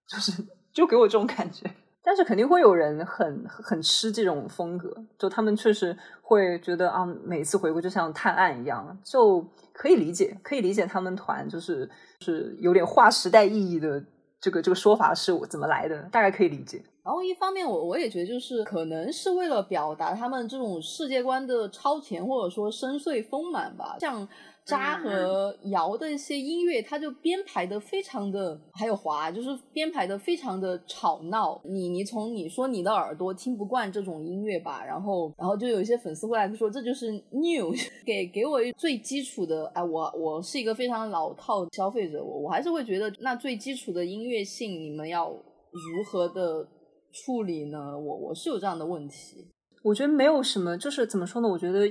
就是就给我这种感觉。但是肯定会有人很很吃这种风格，就他们确实会觉得啊，每次回归就像探案一样，就可以理解，可以理解他们团就是是有点划时代意义的这个这个说法是我怎么来的，大概可以理解。然后一方面我我也觉得就是可能是为了表达他们这种世界观的超前或者说深邃丰满吧，像。扎和摇的一些音乐，它就编排的非常的，还有华，就是编排的非常的吵闹。你你从你说你的耳朵听不惯这种音乐吧，然后然后就有一些粉丝会来说这就是 new，<laughs> 给给我最基础的，哎，我我是一个非常老套的消费者，我我还是会觉得那最基础的音乐性你们要如何的处理呢？我我是有这样的问题，我觉得没有什么，就是怎么说呢？我觉得。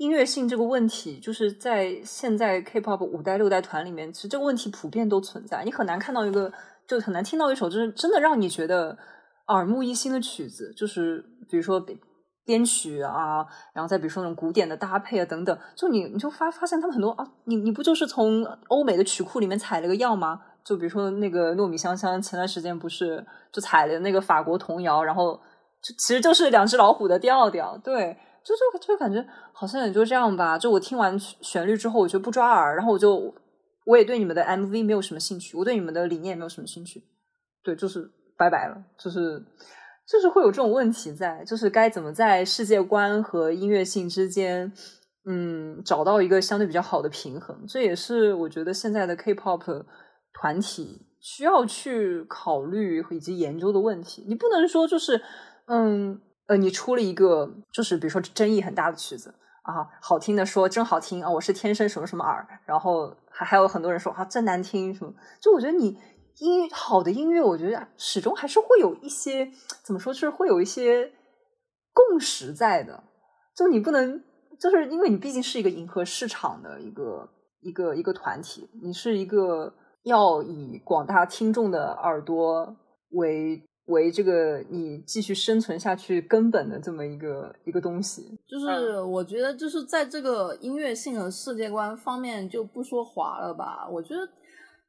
音乐性这个问题，就是在现在 K-pop 五代六代团里面，其实这个问题普遍都存在。你很难看到一个，就很难听到一首就是真的让你觉得耳目一新的曲子。就是比如说编曲啊，然后再比如说那种古典的搭配啊等等，就你你就发发现他们很多啊，你你不就是从欧美的曲库里面采了个样吗？就比如说那个糯米香香，前段时间不是就采了那个法国童谣，然后就其实就是两只老虎的调调，对。就就就感觉好像也就这样吧。就我听完旋律之后，我觉得不抓耳，然后我就我也对你们的 MV 没有什么兴趣，我对你们的理念也没有什么兴趣。对，就是拜拜了。就是就是会有这种问题在，就是该怎么在世界观和音乐性之间，嗯，找到一个相对比较好的平衡。这也是我觉得现在的 K-pop 团体需要去考虑以及研究的问题。你不能说就是嗯。呃，你出了一个，就是比如说争议很大的曲子啊，好听的说真好听啊，我是天生什么什么耳，然后还还有很多人说啊真难听什么，就我觉得你音好的音乐，我觉得始终还是会有一些怎么说，就是会有一些共识在的，就你不能就是因为你毕竟是一个迎合市场的一个一个一个团体，你是一个要以广大听众的耳朵为。为这个你继续生存下去根本的这么一个一个东西，就是我觉得就是在这个音乐性和世界观方面就不说滑了吧。我觉得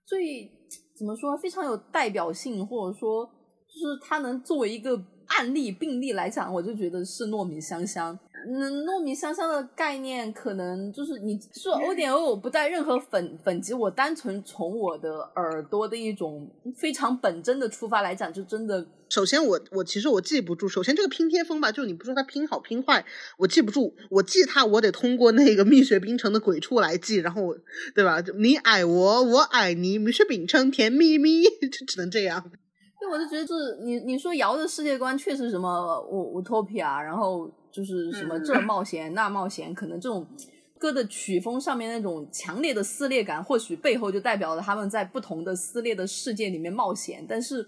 最怎么说非常有代表性，或者说就是它能作为一个案例病例来讲，我就觉得是糯米香香。嗯，糯米香香的概念可能就是你说欧点欧，我不带任何粉粉级，我单纯从我的耳朵的一种非常本真的出发来讲，就真的。首先，我我其实我记不住。首先，这个拼贴风吧，就是你不说它拼好拼坏，我记不住。我记它，我得通过那个蜜雪冰城的鬼畜来记，然后对吧？你爱我，我爱你，蜜雪冰城甜蜜蜜，<laughs> 就只能这样。对，我就觉得就是你你说瑶的世界观确实什么乌乌托比亚，然后。就是什么这冒险那冒险，可能这种歌的曲风上面那种强烈的撕裂感，或许背后就代表了他们在不同的撕裂的世界里面冒险。但是，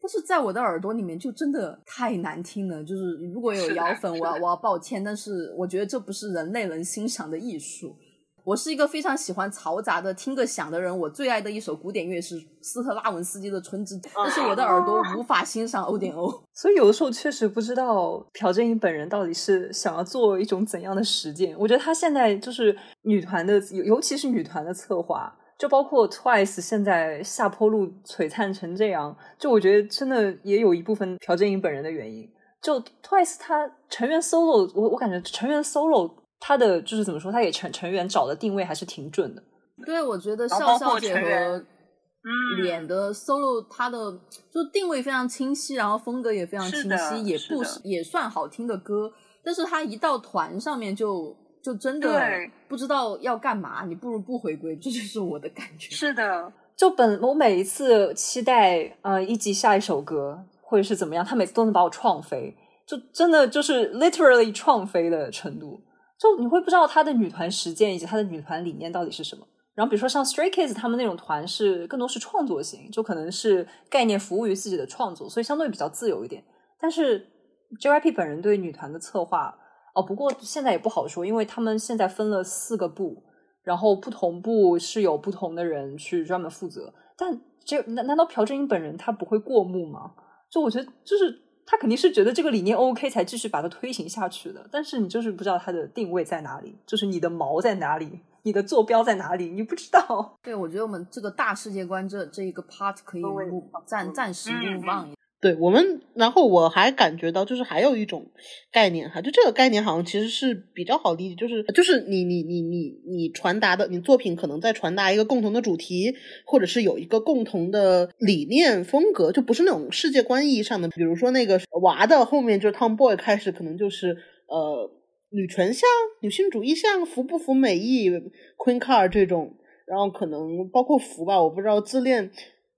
但是在我的耳朵里面就真的太难听了。就是如果有摇粉，我要我要抱歉，但是我觉得这不是人类能欣赏的艺术。我是一个非常喜欢嘈杂的、听个响的人。我最爱的一首古典乐是斯特拉文斯基的《春之》，但是我的耳朵无法欣赏欧点欧。<laughs> 所以有的时候确实不知道朴正英本人到底是想要做一种怎样的实践。我觉得他现在就是女团的，尤其是女团的策划，就包括 Twice 现在下坡路璀璨成这样，就我觉得真的也有一部分朴正英本人的原因。就 Twice 他成员 solo，我我感觉成员 solo。他的就是怎么说？他给成成员找的定位还是挺准的。对，我觉得笑笑姐和脸的 solo，他的就定位非常清晰，然后风格也非常清晰，也不也算好听的歌。但是他一到团上面就就真的不知道要干嘛，你不如不回归，这就是我的感觉。是的，就本我每一次期待呃一集下一首歌或者是怎么样，他每次都能把我撞飞，就真的就是 literally 创飞的程度。就你会不知道他的女团实践以及他的女团理念到底是什么。然后比如说像 Stray Kids 他们那种团是更多是创作型，就可能是概念服务于自己的创作，所以相对比较自由一点。但是 JYP 本人对女团的策划，哦，不过现在也不好说，因为他们现在分了四个部，然后不同部是有不同的人去专门负责。但这难难道朴正英本人他不会过目吗？就我觉得就是他肯定是觉得这个理念 OK 才继续把它推行下去的。但是你就是不知道它的定位在哪里，就是你的锚在哪里，你的坐标在哪里，你不知道。对，我觉得我们这个大世界观这这一个 part 可以暂暂时嗯 move 嗯 on 对我们，然后我还感觉到，就是还有一种概念哈，就这个概念好像其实是比较好理解，就是就是你你你你你传达的，你作品可能在传达一个共同的主题，或者是有一个共同的理念风格，就不是那种世界观意义上的，比如说那个娃的后面就是 Tomboy 开始可能就是呃女权向、女性主义向、服不服美意、Queen Car 这种，然后可能包括服吧，我不知道自恋。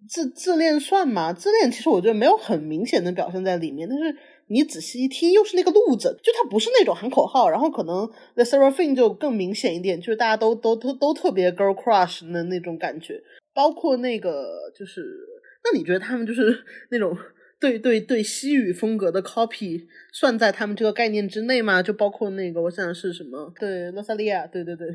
自自恋算吗？自恋其实我觉得没有很明显的表现在里面，但是你仔细一听，又是那个路子，就他不是那种喊口号，然后可能 The Seraphine 就更明显一点，就是大家都都都都特别 girl crush 的那种感觉，包括那个就是，那你觉得他们就是 <laughs> 那种对对对西语风格的 copy 算在他们这个概念之内吗？就包括那个我想是什么？对，罗萨利亚，对对对，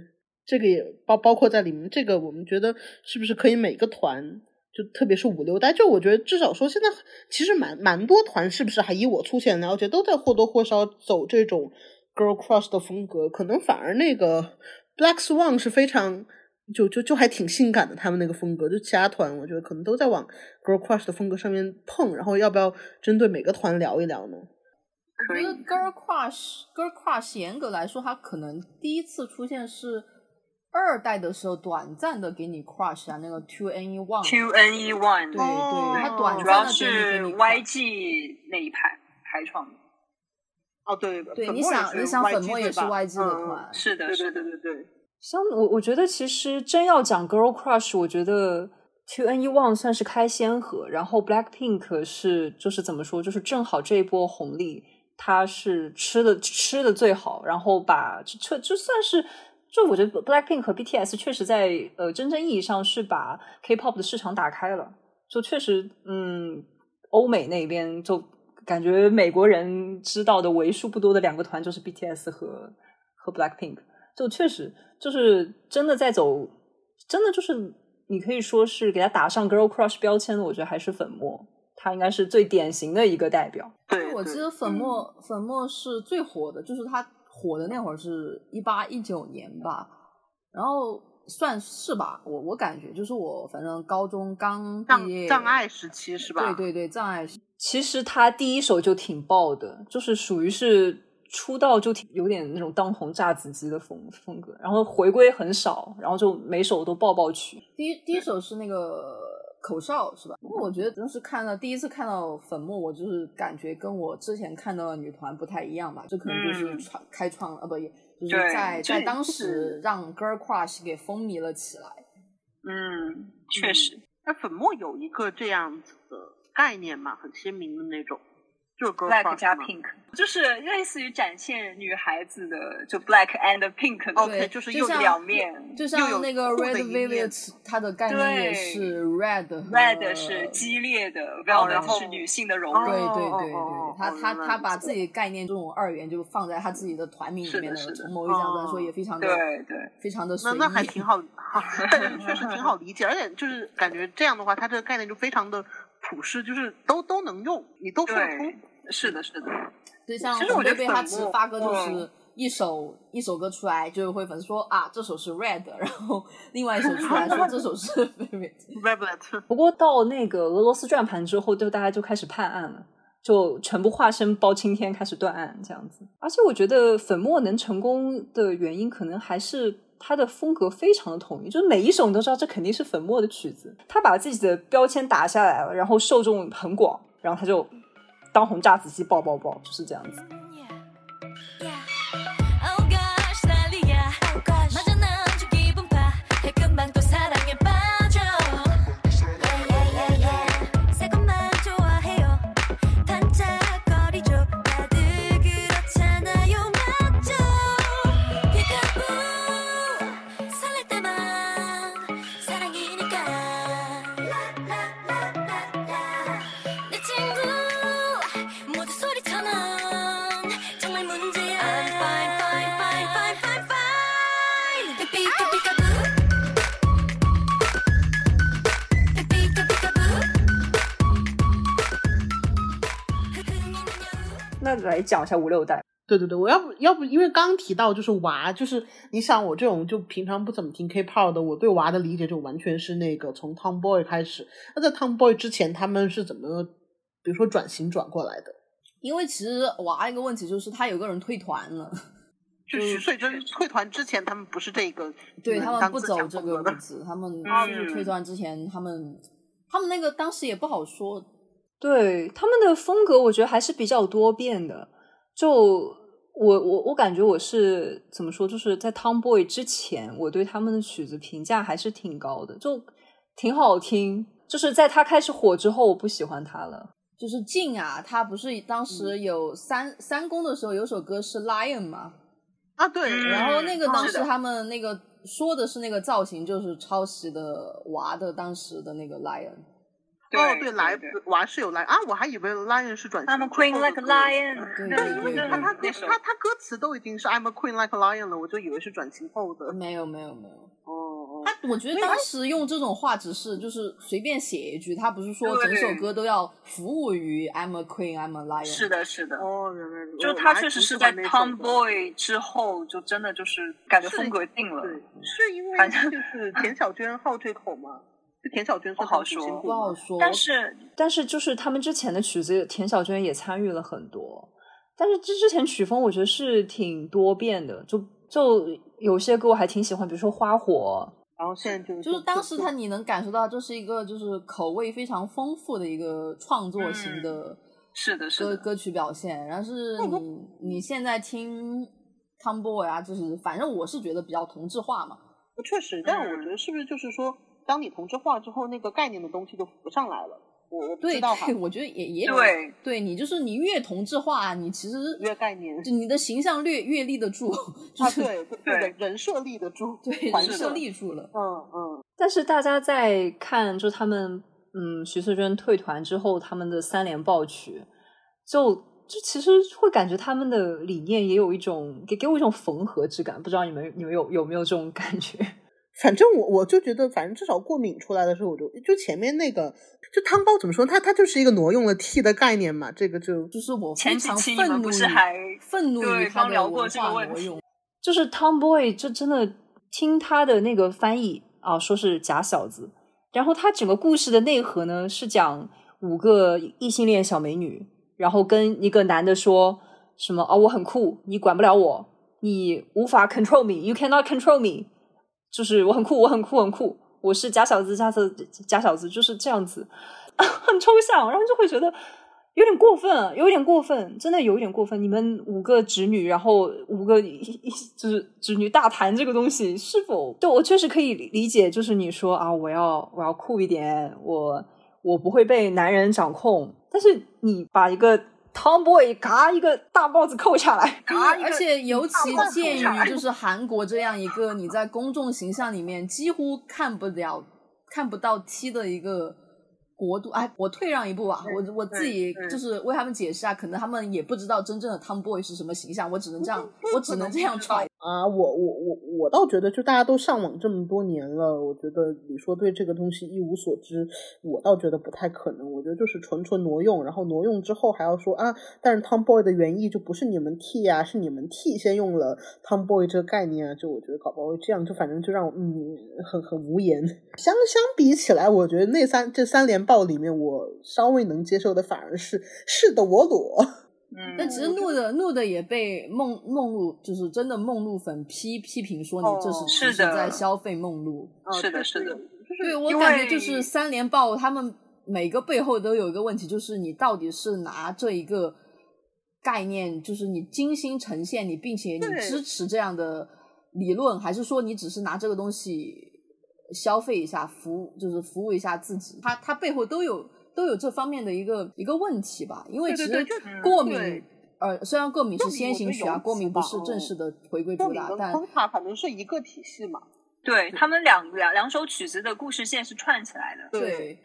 这个也包包括在里面，这个我们觉得是不是可以每个团？就特别是五六代，就我觉得至少说现在其实蛮蛮多团，是不是还以我粗浅了解，都在或多或少走这种 girl crush 的风格，可能反而那个 Black Swan 是非常就就就还挺性感的，他们那个风格，就其他团我觉得可能都在往 girl crush 的风格上面碰，然后要不要针对每个团聊一聊呢？我觉得 girl crush girl crush 严格来说，它可能第一次出现是二代的时候，短暂的给你 crush 啊，那个 two n e one。Two N E One，对哦对，它短主要暂的给你是给你 YG 那一排开创的。哦，对，对粉末也是你想你想 YG 粉末也是 YG 的嗯团是的，是的。对对对对，像我，我觉得其实真要讲 girl crush，我觉得 Two N E One 算是开先河，然后 Black Pink 是就是怎么说，就是正好这一波红利，它是吃的吃的最好，然后把这就算是。就我觉得 Blackpink 和 BTS 确实在呃真正意义上是把 K-pop 的市场打开了，就确实嗯，欧美那边就感觉美国人知道的为数不多的两个团就是 BTS 和和 Blackpink，就确实就是真的在走，真的就是你可以说是给他打上 girl crush 标签的，我觉得还是粉末，他应该是最典型的一个代表。对，我记得粉末、粉末是最火的，就是它火的那会儿是一八一九年吧，然后算是吧，我我感觉就是我反正高中刚障毕业，障碍时期是吧？对对对，障碍时其实他第一首就挺爆的，就是属于是出道就挺有点那种当红炸子鸡的风风格，然后回归很少，然后就每首都爆爆曲。第一第一首是那个口哨是吧？因为我觉得真是看到第一次看到粉末，我就是感觉跟我之前看到的女团不太一样吧，这可能就是嗯创、开创啊不也就是在在当时让 girl crush 给风靡了起来。嗯，确实。那粉末有一个这样子的概念嘛，很鲜明的那种，Black 加 Pink，就是类似于展现女孩子的，就 Black and Pink 对就是就像两面。就像那个 Red 一面 Velvet，它的概念也对是 Red，Red 是激烈的哦然后，Velvet 是女性的柔哦对。对对对哦，他他他把自己概念这种二元就放在他自己的团名里面是的从某一角度来说哦也非常的对对，非常的。那那还挺好，但 <laughs> <laughs> 确实挺好理解，而且就是感觉这样的话，他这个概念就非常的普适，就是都都能用，你都说得通对。，是的，是的。对像其实我觉得贝贝他粉末只发歌就嗯是一首一首歌出来，就会粉丝说啊这首是 Red，然后另外一首出来说这首是 <laughs> <laughs> <laughs> Velvet。不过到那个俄罗斯转盘之后，就大家就开始判案了，就全部化身包青天开始断案这样子。而且我觉得粉末能成功的原因，可能还是他的风格非常的统一，就是每一首你都知道这肯定是粉末的曲子，他把自己的标签打下来了，然后受众很广，然后他就当红炸子鸡爆爆爆，就是这样子。来讲一下五六代。对对对，我要不要不，因为刚刚提到就是娃，就是你想我这种就平常不怎么听 K-pop 的，我对娃的理解就完全是那个从 Tomboy 开始。那在 Tomboy 之前，他们是怎么，比如说转型转过来的？因为其实娃一个问题就是他有个人退团了，就许穗珍退团之前，他们不是这个，<laughs> 对他们不走这个路。子，他们嗯就是退团之前，他们他们那个当时也不好说，对他们的风格，我觉得还是比较多变的。就我我我感觉我是怎么说，就是在 Tomboy 之前，我对他们的曲子评价还是挺高的，就挺好听。就是在他开始火之后，我不喜欢他了。就是静啊，他不是当时嗯有三、三公的时候有首歌是 Lion 吗，啊，对，嗯然后那个当时他们那个说的是那个造型就是抄袭的娃的当时的那个 Lion，哦，对，来对娃是有来啊，我还以为 Lion 是转型 I'm a queen like a lion，对那对对那他他歌他他歌词都已经是 I'm a queen like a lion 了，我就以为是转型后的。没有没有没有，哦哦，他我觉得当时用这种话只是就是随便写一句，他不是说整首歌都要服务于 I'm a queen I'm a lion，是的，是的。哦，原来如就我他确实是在 Tomboy 之后，就真的就是感觉风格定了。对，是因为反正就是田小娟好这口吗？就田小娟不好说不好说，但是但是就是他们之前的曲子，田小娟也参与了很多。但是之之前曲风我觉得是挺多变的，就就有些歌我还挺喜欢，比如说《花火然后现在就就是当时他你能感受到这是一个就是口味非常丰富的一个创作型的是的，是的，歌歌曲表现，然后是你你现在听 Tomboy 啊，就是反正我是觉得比较同质化嘛，确实，但是我嗯觉得是不是就是说，当你同质化之后，那个概念的东西就浮上来了。我我不对知道哈对，，我觉得也也对对你就是你越同质化，你其实越概念就你的形象越越立得住，<laughs> 就啊，是对对对人人设立得住，对人设立住了。嗯嗯，但是大家在看，就他们嗯徐素娟退团之后，他们的三连爆曲，就就其实会感觉他们的理念也有一种给给我一种缝合之感，不知道你们你们有有没有这种感觉？反正我我就觉得，反正至少过敏出来的时候，我就就前面那个，就汤包怎么说，它它就是一个挪用了 T 的概念嘛，这个就就是我前常愤怒于不是还愤怒于对他的刚聊过文这个问题化挪用，就是 Tomboy，就真的听他的那个翻译啊，说是假小子，然后他整个故事的内核呢是讲五个异性恋小美女，然后跟一个男的说什么啊，我很酷，你管不了我，你无法 control me，you cannot control me，就是我很酷，我很酷，很酷，我是假小子，假小子，假小子，就是这样子，<laughs> 很抽象，然后就会觉得。有点过分，有点过分，真的有点过分。你们五个侄女，然后五个就是侄女大谈这个东西，是否？对我确实可以理解，就是你说啊，我要我要酷一点，我我不会被男人掌控。但是你把一个 tomboy 嘎一个大帽子扣下来，而且尤其鉴于就是韩国这样一个你在公众形象里面几乎看不了、看不到 T 的一个国度，哎，我退让一步吧，我我自己就是为他们解释啊，可能他们也不知道真正的 Tomboy 是什么形象，我只能这样，<laughs> 我只能这样揣。啊，我我我我倒觉得，就大家都上网这么多年了，我觉得你说对这个东西一无所知，我倒觉得不太可能。我觉得就是纯纯挪用，然后挪用之后还要说啊，但是 Tomboy 的原意就不是你们 T 啊，是你们 T 先用了 Tomboy 这个概念啊，就我觉得搞不好会这样，就反正就让我嗯很很无言。相相比起来，我觉得那三这三连爆里面，我稍微能接受的反而是是的我裸。嗯，但其实怒的怒的也被梦梦露，就是真的梦露粉批批评说你这是哦其实是在消费梦露。啊是的是的就是对我感觉就是三连爆，他们每个背后都有一个问题，就是你到底是拿这一个概念，就是你精心呈现你，并且你支持这样的理论，还是说你只是拿这个东西消费一下，服务就是服务一下自己？它它背后都有都有这方面的一个一个问题吧？因为其实过敏。对呃，虽然过敏是先行曲啊，过敏不是正式的回归主打但昆卡反正是一个体系嘛。对他们两两两首曲子的故事线是串起来的。对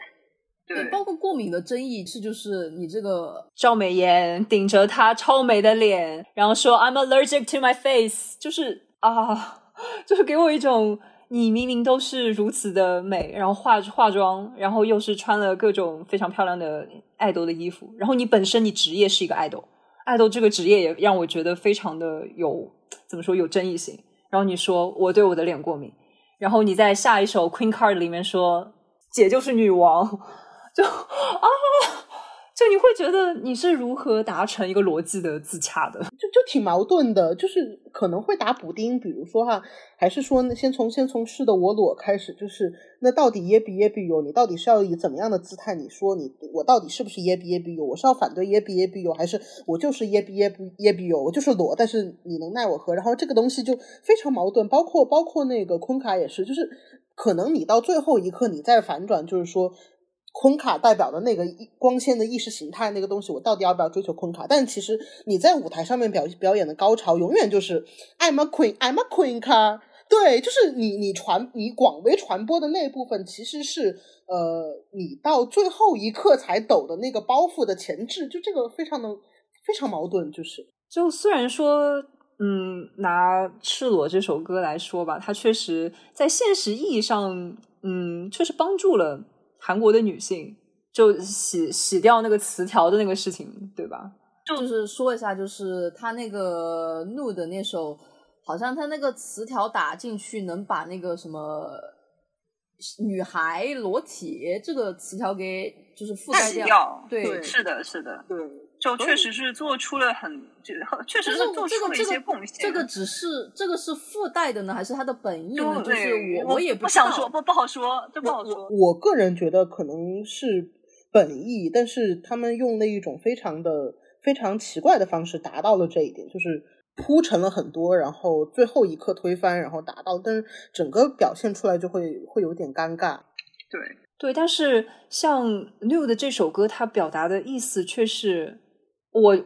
对，包括过敏的争议是就是你这个赵美妍顶着她超美的脸，然后说 I'm allergic to my face，就是啊，<laughs> 就是给我一种你明明都是如此的美，然后化化妆，然后又是穿了各种非常漂亮的爱豆的衣服，然后你本身你职业是一个爱豆爱豆这个职业也让我觉得非常的有怎么说有争议性。然后你说我对我的脸过敏，然后你在下一首 Queen Card 里面说姐就是女王，<laughs> 就啊，就你会觉得你是如何达成一个逻辑的自洽的？就就挺矛盾的，就是可能会打补丁，比如说哈，还是说，先从先从是的我裸开始，就是那到底耶比耶比有，你到底是要以怎么样的姿态？你说你我到底是不是耶比耶比有？我是要反对耶比耶比有，还是我就是耶比耶比耶比有？我就是裸，但是你能奈我何？然后这个东西就非常矛盾，包括包括那个昆卡也是，就是可能你到最后一刻你再反转，就是说。昆卡代表的那个意光鲜的意识形态，那个东西，我到底要不要追求昆卡？但其实你在舞台上面表表演的高潮，永远就是 I'm a queen, I'm a queen 卡。对，就是你你传你广为传播的那部分，其实是呃，你到最后一刻才抖的那个包袱的前置，就这个非常的非常矛盾，就是就虽然说，嗯，拿《赤裸》这首歌来说吧，它确实在现实意义上，嗯，确实帮助了。韩国的女性就洗洗掉那个词条的那个事情，对吧？就是说一下，就是他那个 nude 的那首，好像他那个词条打进去能把那个什么女孩裸体这个词条给就是覆盖洗掉。对，是的，是的，对，就确实是做出了很，就确实是做出了一些贡献。这个只是这个是附带的呢，还是他的本意呢？就是我我也不想说，不不好说，这不好说。我个人觉得可能是本意，但是他们用了一种非常的非常奇怪的方式达到了这一点，就是铺陈了很多，然后最后一刻推翻，然后达到，但是整个表现出来就会会有点尴尬。对对，但是像 New 的这首歌，它表达的意思却是。我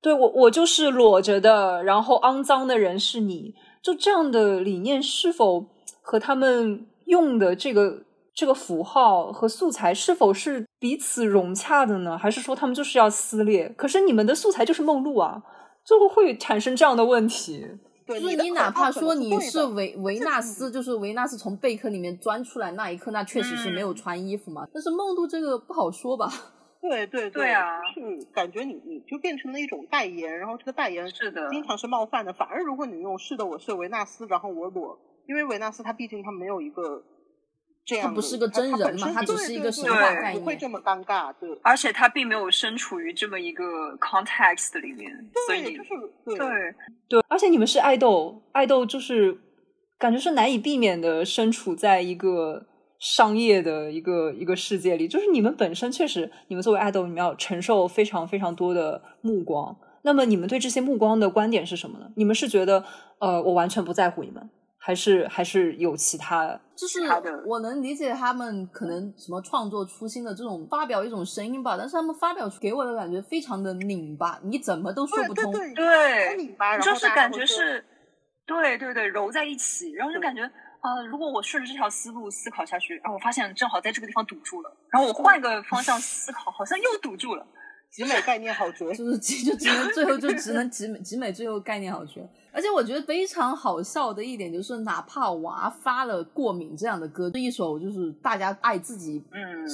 对我我就是裸着的，然后肮脏的人是你，就这样的理念是否和他们用的这个这个符号和素材是否是彼此融洽的呢？还是说他们就是要撕裂？可是你们的素材就是梦露啊，就会产生这样的问题。就是你哪怕说你是维维纳斯，就是维纳斯从贝壳里面钻出来那一刻，那确实是没有穿衣服嘛。但是梦露这个不好说吧。对对对啊，是感觉你你就变成了一种代言，然后这个代言是的，经常是冒犯的。反而如果你用是的，我是维纳斯，然后我裸，因为维纳斯他毕竟他没有一个这样，他不是个真人嘛，他只是一个神话概念，不会这么尴尬。对，而且他并没有身处于这么一个 context 里面，所以就是对对，而且你们是爱豆，爱豆就是感觉是难以避免的身处在一个。商业的一个一个世界里，就是你们本身确实，你们作为爱豆，你们要承受非常非常多的目光。那么，你们对这些目光的观点是什么呢？你们是觉得，呃，我完全不在乎你们，还是还是有其他？就是我能理解他们可能什么创作初心的这种发表一种声音吧，但是他们发表给我的感觉非常的拧巴，你怎么都说不通。对，拧巴，就是感觉是，对对对，揉在一起，然后就感觉。啊，如果我顺着这条思路思考下去，然后我发现正好在这个地方堵住了，然后我换个方向思考，好像又堵住了。集美概念好绝，就是集就只能最后就只能集美集美最后概念好绝。而且我觉得非常好笑的一点就是，哪怕娃发了过敏这样的歌，一首就是大家爱自己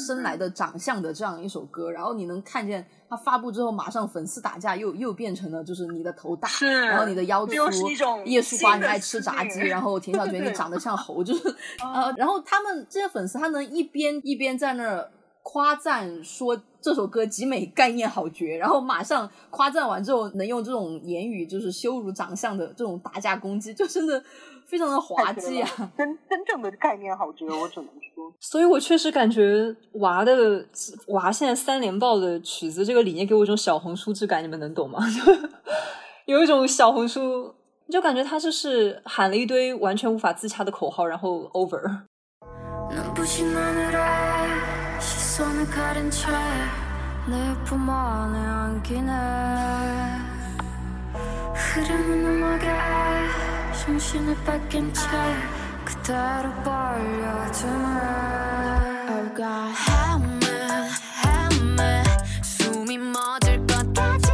生来的长相的这样一首歌，然后你能看见他发布之后，马上粉丝打架，又又变成了就是你的头大，然后你的腰粗，叶淑华你爱吃炸鸡，<laughs> 然后田小娟你长得像猴，就是 <laughs> 呃，然后他们这些粉丝他能一边一边在那儿。夸赞说这首歌极美，概念好绝，然后马上夸赞完之后，能用这种言语就是羞辱长相的这种打架攻击，就真的非常的滑稽啊！<laughs> 真真正的概念好绝，我只能说。所以我确实感觉娃的娃现在三连爆的曲子这个理念给我一种小红书质感，你们能懂吗？<laughs> 有一种小红书，就感觉他就是喊了一堆完全无法自洽的口号，然后 over。 정신을 뺏긴 채 그대로 벌려주네 Oh God helmet helmet 숨이 멎을 것까지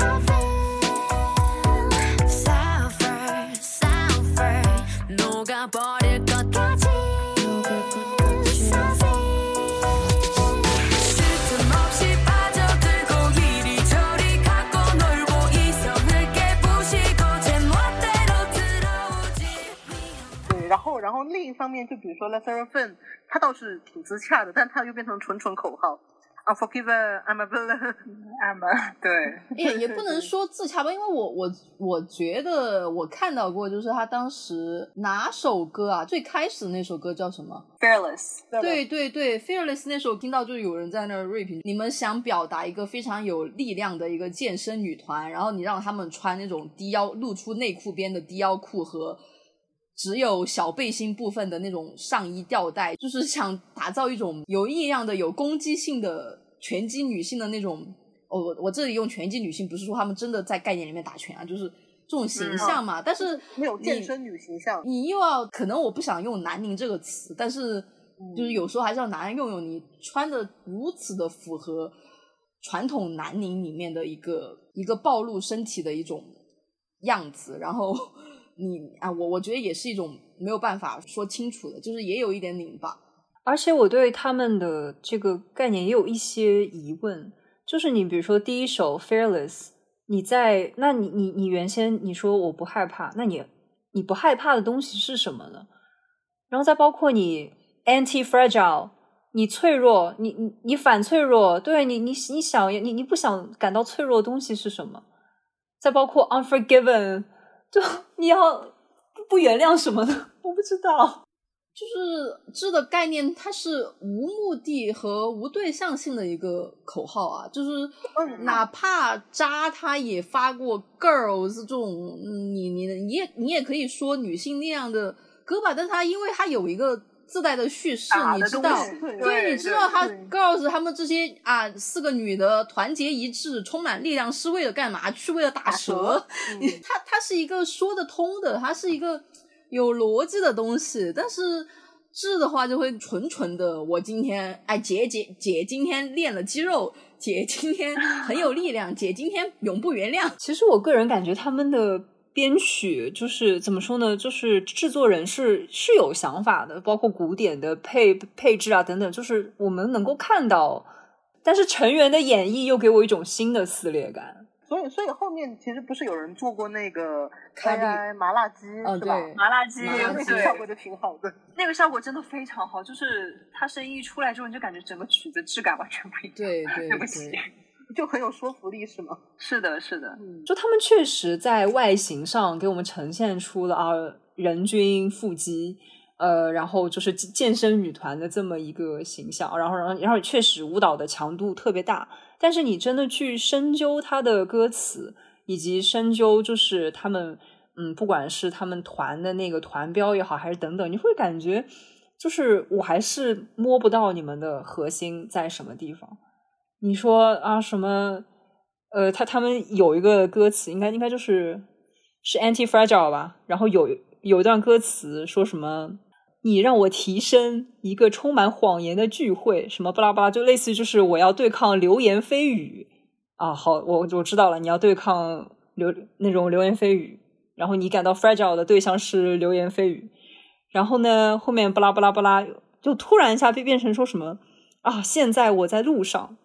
I feel suffer suffer 녹아버려 面就比如说 Let's 它倒是挺自洽的，但他又变成纯纯口号。Unforgiven, I'm a villain. <laughs> I'm a <laughs> 对，也也不能说自洽吧，因为我我我觉得我看到过，就是他当时哪首歌啊，最开始的那首歌叫什么？fearless，对对对，Fearless 那首听到就是有人在那儿 rap，你们想表达一个非常有力量的一个健身女团，然后你让他们穿那种低腰露出内裤边的低腰裤和只有小背心部分的那种上衣吊带，就是想打造一种有力量的、有攻击性的拳击女性的那种。哦，我我这里用拳击女性，不是说她们真的在概念里面打拳啊，就是这种形象嘛。但是 <laughs> 没有健身女形象。你又要可能我不想用“南宁”这个词，但是就是有时候还是要拿来用用。你穿的如此的符合传统南宁里面的一个一个暴露身体的一种样子，然后你啊，我我觉得也是一种没有办法说清楚的，就是也有一点拧巴。而且我对他们的这个概念也有一些疑问，就是你比如说第一首《Fearless》，你在那你你你原先你说我不害怕，那你你不害怕的东西是什么呢？然后再包括你 anti fragile，你脆弱，你你你反脆弱，对你你你想你你不想感到脆弱的东西是什么？再包括 unforgiven，就 <laughs> 你要不不原谅什么的？我不知道。就是“知”的概念，它是无目的和无对象性的一个口号啊，就是嗯哪怕渣，他也发过 “girls” 这种，嗯你你你也你也可以说女性那样的歌吧，但是它因为它有一个自带的叙事，你知道，对对，你知道他对 girls 他们这些啊四个女的团结一致，充满力量，是为了干嘛？去为了打蛇。<laughs> 它它是一个说得通的，它是一个有逻辑的东西，但是。智的话就会纯纯的，我今天哎姐姐姐今天练了肌肉，姐今天很有力量，姐今天永不原谅。其实我个人感觉他们的编曲就是怎么说呢，就是制作人是是有想法的，包括古典的配配置啊等等，就是我们能够看到，但是成员的演绎又给我一种新的撕裂感。所以，所以后面其实不是有人做过那个开绿 AI 麻辣鸡，哦是吧？麻辣鸡，那个效果就挺好的。<laughs> 那个效果真的非常好，就是他声音一出来之后，你就感觉整个曲子质感完全不一样。对对 <laughs> 对不起对，就很有说服力，是吗？是的，是的，就他们确实在外形上给我们呈现出了啊人均腹肌，呃，然后就是健健身女团的这么一个形象，然后然后然后确实舞蹈的强度特别大，但是你真的去深究他的歌词，以及深究就是他们嗯，不管是他们团的那个团标也好，还是等等，你会感觉就是我还是摸不到你们的核心在什么地方。你说啊什么？呃，他他们有一个歌词，应该应该就是是 anti fragile 吧。然后有有一段歌词说什么，你让我提升一个充满谎言的聚会，什么巴拉巴拉，就类似于就是我要对抗流言蜚语啊。好，我我知道了，你要对抗流那种流言蜚语，然后你感到 fragile 的对象是流言蜚语，然后呢后面巴拉巴拉巴拉，就突然一下变变成说什么啊，现在我在路上。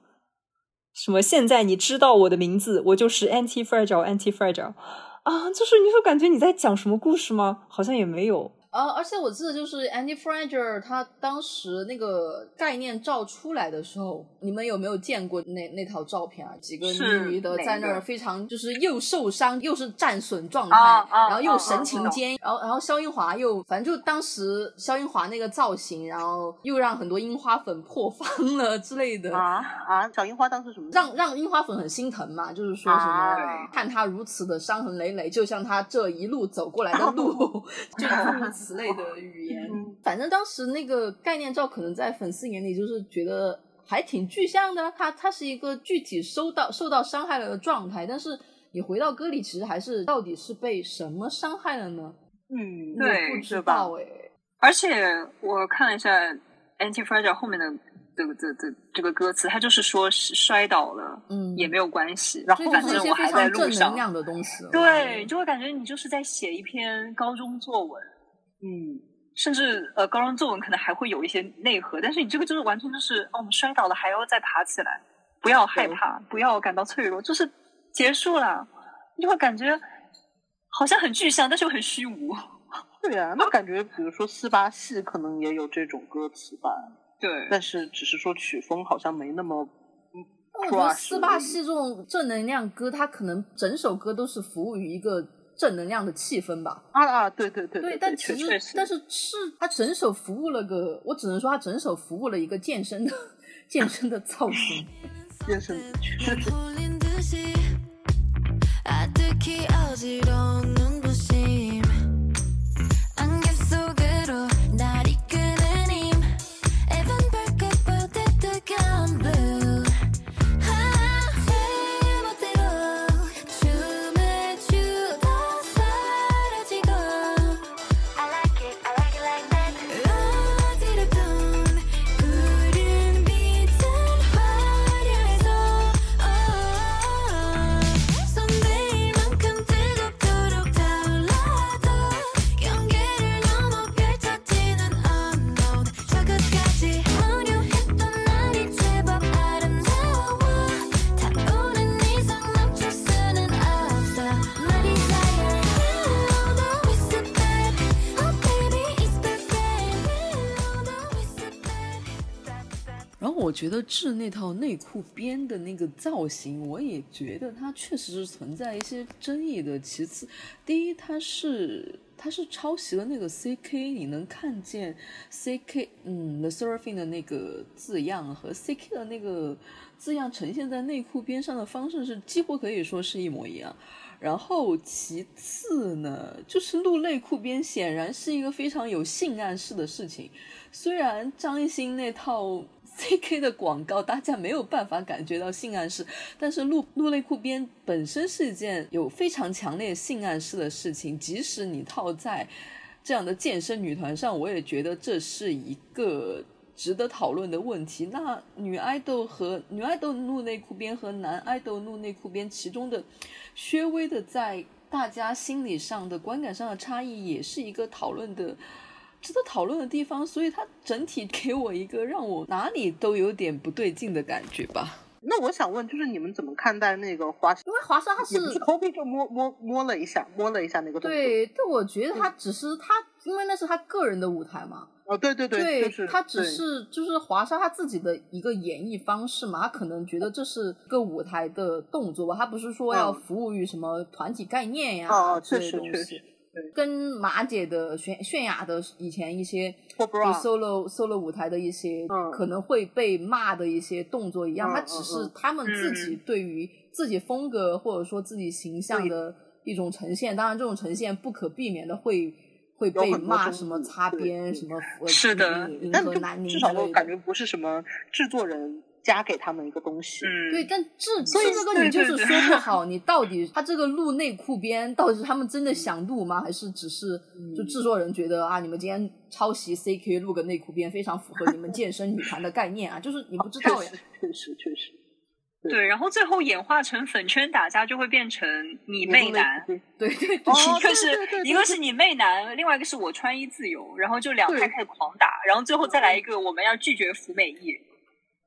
什么？现在你知道我的名字，我就是 anti fragile anti fragile 啊！就是你会感觉你在讲什么故事吗？好像也没有。啊，而且我记得就是 Andy Frager 他当时那个概念照出来的时候，你们有没有见过那那套照片啊？几个是女的在那儿非常就是又受伤又是战损状态，然后又啊神情坚，然后然后肖英华又反正就当时肖英华那个造型，然后又让很多樱花粉破防了之类的。啊啊！小樱花当时什么？让让樱花粉很心疼嘛，就是说什么、啊看他如此的伤痕累累，就像他这一路走过来的 <laughs> 路，就诸如此类的语言。嗯反正当时那个概念照，可能在粉丝眼里就是觉得还挺具象的。它它是一个具体受到受到伤害了的状态，但是你回到歌里，其实还是到底是被什么伤害了呢？嗯，对不知是吧道哎、而且我看了一下 anti fragile 后面的这个这这这个歌词，它就是说是摔倒了，嗯也没有关系，然后反正我还在非常正能。量的东西。对，就会感觉你就是在写一篇高中作文，嗯，甚至呃高中作文可能还会有一些内核，但是你这个就是完全就是哦，我们摔倒了还要再爬起来，不要害怕，不要感到脆弱，就是结束了，你就会感觉好像很具象，但是又很虚无。<laughs> 对啊，那感觉比如说四八系可能也有这种歌词吧，对，但是只是说曲风好像没那么。我觉得四八系这种正能量歌，它可能整首歌都是服务于一个正能量的气氛吧。啊啊，对对对对，但其实实但是是他整首服务了个，我只能说他整首服务了一个健身的 <laughs> 健身的造型。<laughs> 健身觉得治那套内裤边的那个造型，我也觉得它确实是存在一些争议的。其次，第一，它是它是抄袭了那个 CK，你能看见 CK 嗯 The Surfing 的那个字样和 CK 的那个字样呈现在内裤边上的方式是几乎可以说是一模一样。然后其次呢，就是录内裤边显然是一个非常有性暗示的事情。虽然张艺兴那套 CK <laughs> 的广告大家没有办法感觉到性暗示，但是露露内裤边本身是一件有非常强烈性暗示的事情，即使你套在这样的健身女团上，我也觉得这是一个值得讨论的问题。那女爱豆和女爱豆露内裤边和男爱豆露内裤边，其中的略微的在大家心理上的观感上的差异，也是一个讨论的。值得讨论的地方，所以它整体给我一个让我哪里都有点不对劲的感觉吧。那我想问，就是你们怎么看待那个华因为华莎它也不是 Kobe 就摸摸摸了一下，摸了一下那个动作。对，但我觉得他只是他，因为那是他个人的舞台嘛。哦，对对对，就是他只是就是华莎他自己的一个演绎方式嘛，他可能觉得这是个舞台的动作吧，他不是说要嗯服务于什么团体概念呀、哦哦之类确实确的东西实。对。跟马姐的泫泫雅的以前一些就 solo solo 舞台的一些嗯。可能会被骂的一些动作一样，嗯它只是嗯他们自己对于自己风格或者说自己形象的一种呈现。当然，这种呈现不可避免的会会被骂什么擦边什么呃是的但至少感觉不是什么制作人加给他们一个东西。嗯，对，但这所以这个你就是说不好，<laughs> 你到底他这个录内裤边到底是他们真的想录吗？还是只是嗯就制作人觉得啊，你们今天抄袭 CK 录个内裤边非常符合你们健身女团的概念啊？就是你不知道呀 <laughs> 确实。，确实，确实。对，然后最后演化成粉圈打架，就会变成你妹男，<laughs> 对对对一个是一个是你妹男，另外一个是我穿衣自由，然后就两派对开始狂打，然后最后再来一个我们要拒绝服美役，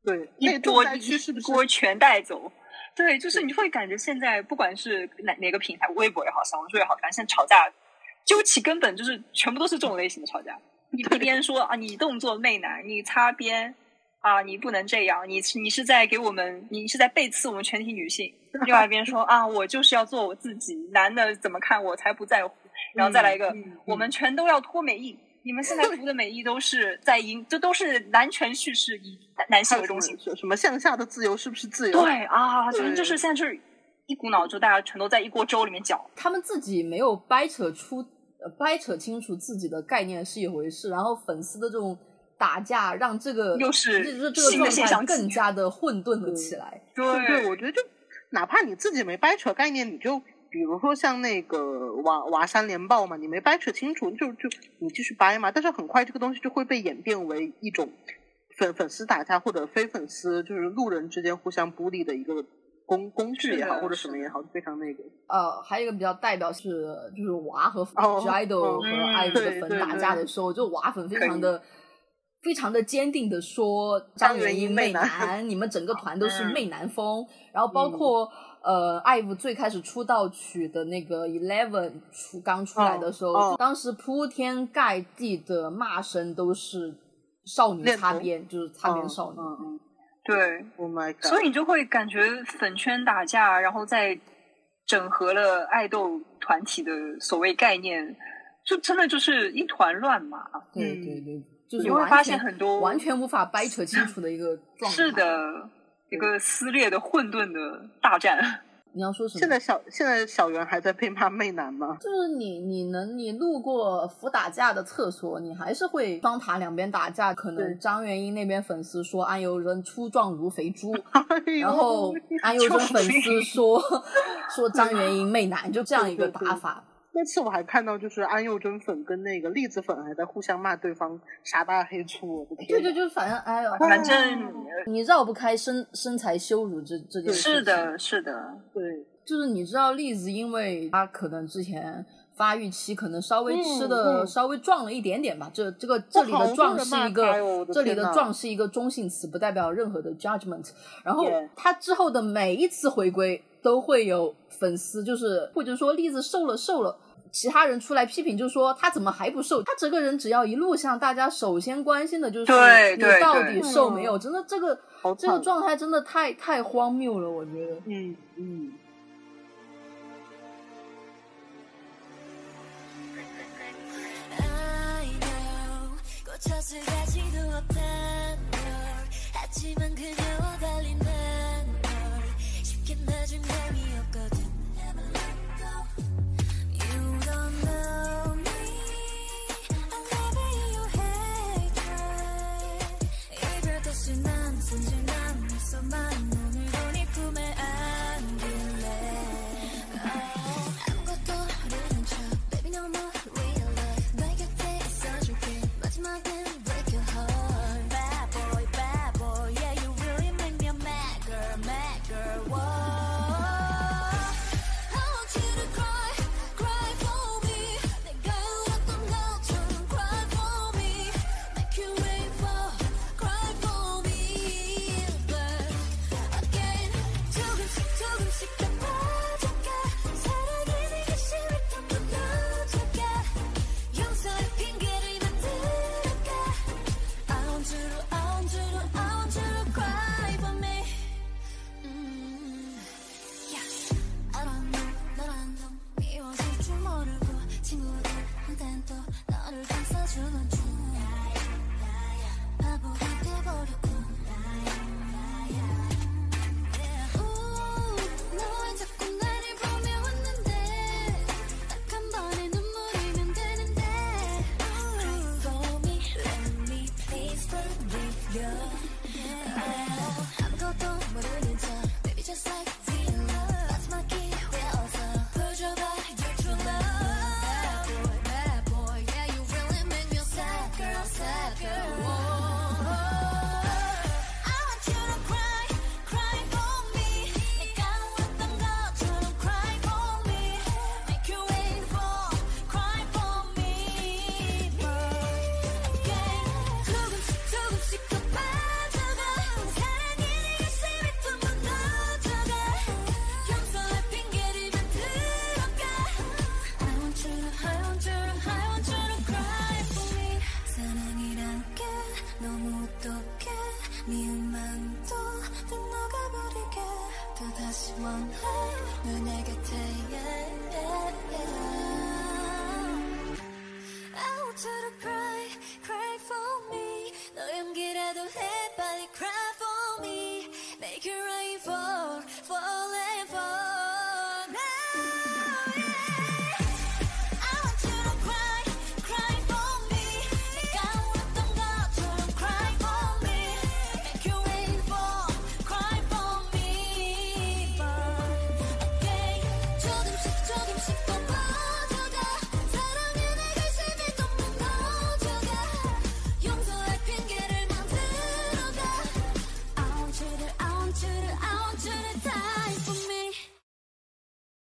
对，一波一是不是？锅全带走。对，就是你会感觉现在不管是哪哪个平台，微博也好，小红书也好，反正现在吵架究其根本就是全部都是这种类型的吵架。一一边说啊，你动作媚男，你擦边啊，你不能这样，你你是在给我们，你是在背刺我们全体女性。<laughs> 另外一边说啊，我就是要做我自己，男的怎么看我才不在乎。然后再来一个，嗯嗯我们全都要脱美役。你们现在读的美一都是在赢，这都是男权叙事以男性为中心。什么向下的自由是不是自由？对啊，反正就是现在就是一股脑，就大家全都在一锅粥里面搅。他们自己没有掰扯出、呃掰扯清楚自己的概念是一回事，然后粉丝的这种打架让这个又是这个新的状态现象更加的混沌了起来。对对，我觉得就哪怕你自己没掰扯概念，你就比如说像那个瓦瓦山连爆嘛，你没掰扯清楚，就就你继续掰嘛。但是很快这个东西就会被演变为一种粉粉丝打架或者非粉丝就是路人之间互相孤立的一个工工具也好，或者什么也好，非常那个。呃，还有一个比较代表是就是娃和哦 idol 和嗯爱对对的粉打架的时候，就娃粉非常的。非常的坚定的说，张张元元英媚男男，你们整个 <laughs> 团都是嗯媚男风。然后包括、呃，IVE 最开始出道曲的那个 Eleven 出刚出来的时候，哦哦当时铺天盖地的骂声都是少女擦边，就是擦边少女。嗯嗯对，，Oh my god！所以你就会感觉粉圈打架，然后再整合了爱豆团体的所谓概念，就真的就是一团乱麻。对嗯对对，就是你会发现很多完全无法掰扯清楚的一个状态。是，的，一个撕裂的混沌的大战。<laughs> 你要说什么？现在小现在小圆还在被骂媚男吗？就是你，你能你路过扶打架的厕所，你还是会双塔两边打架。可能张元英那边粉丝说安由人粗壮如肥猪，<laughs> 哎然后安由真粉丝说说张元英媚男，就这样一个对对对打法。那次我还看到，就是安宥真粉跟那个栗子粉还在互相骂对方傻大黑粗，我的天！对对，就是反正哎呦，反正你绕不开身身材羞辱这这件事情。是的，是的，对，就是你知道栗子，因为他可能之前发育期可能稍微嗯吃的嗯稍微壮了一点点吧。这这个这里的壮是一个这里的壮是一个中性词，不代表任何的 judgment。然后他之后的每一次回归都会有粉丝，就是或者说栗子瘦了瘦了。其他人出来批评，就说他怎么还不瘦？他这个人只要一路上，大家首先关心的就是你到底瘦没有？真的，这个这个状态真的太太荒谬了，我觉得。嗯嗯，I know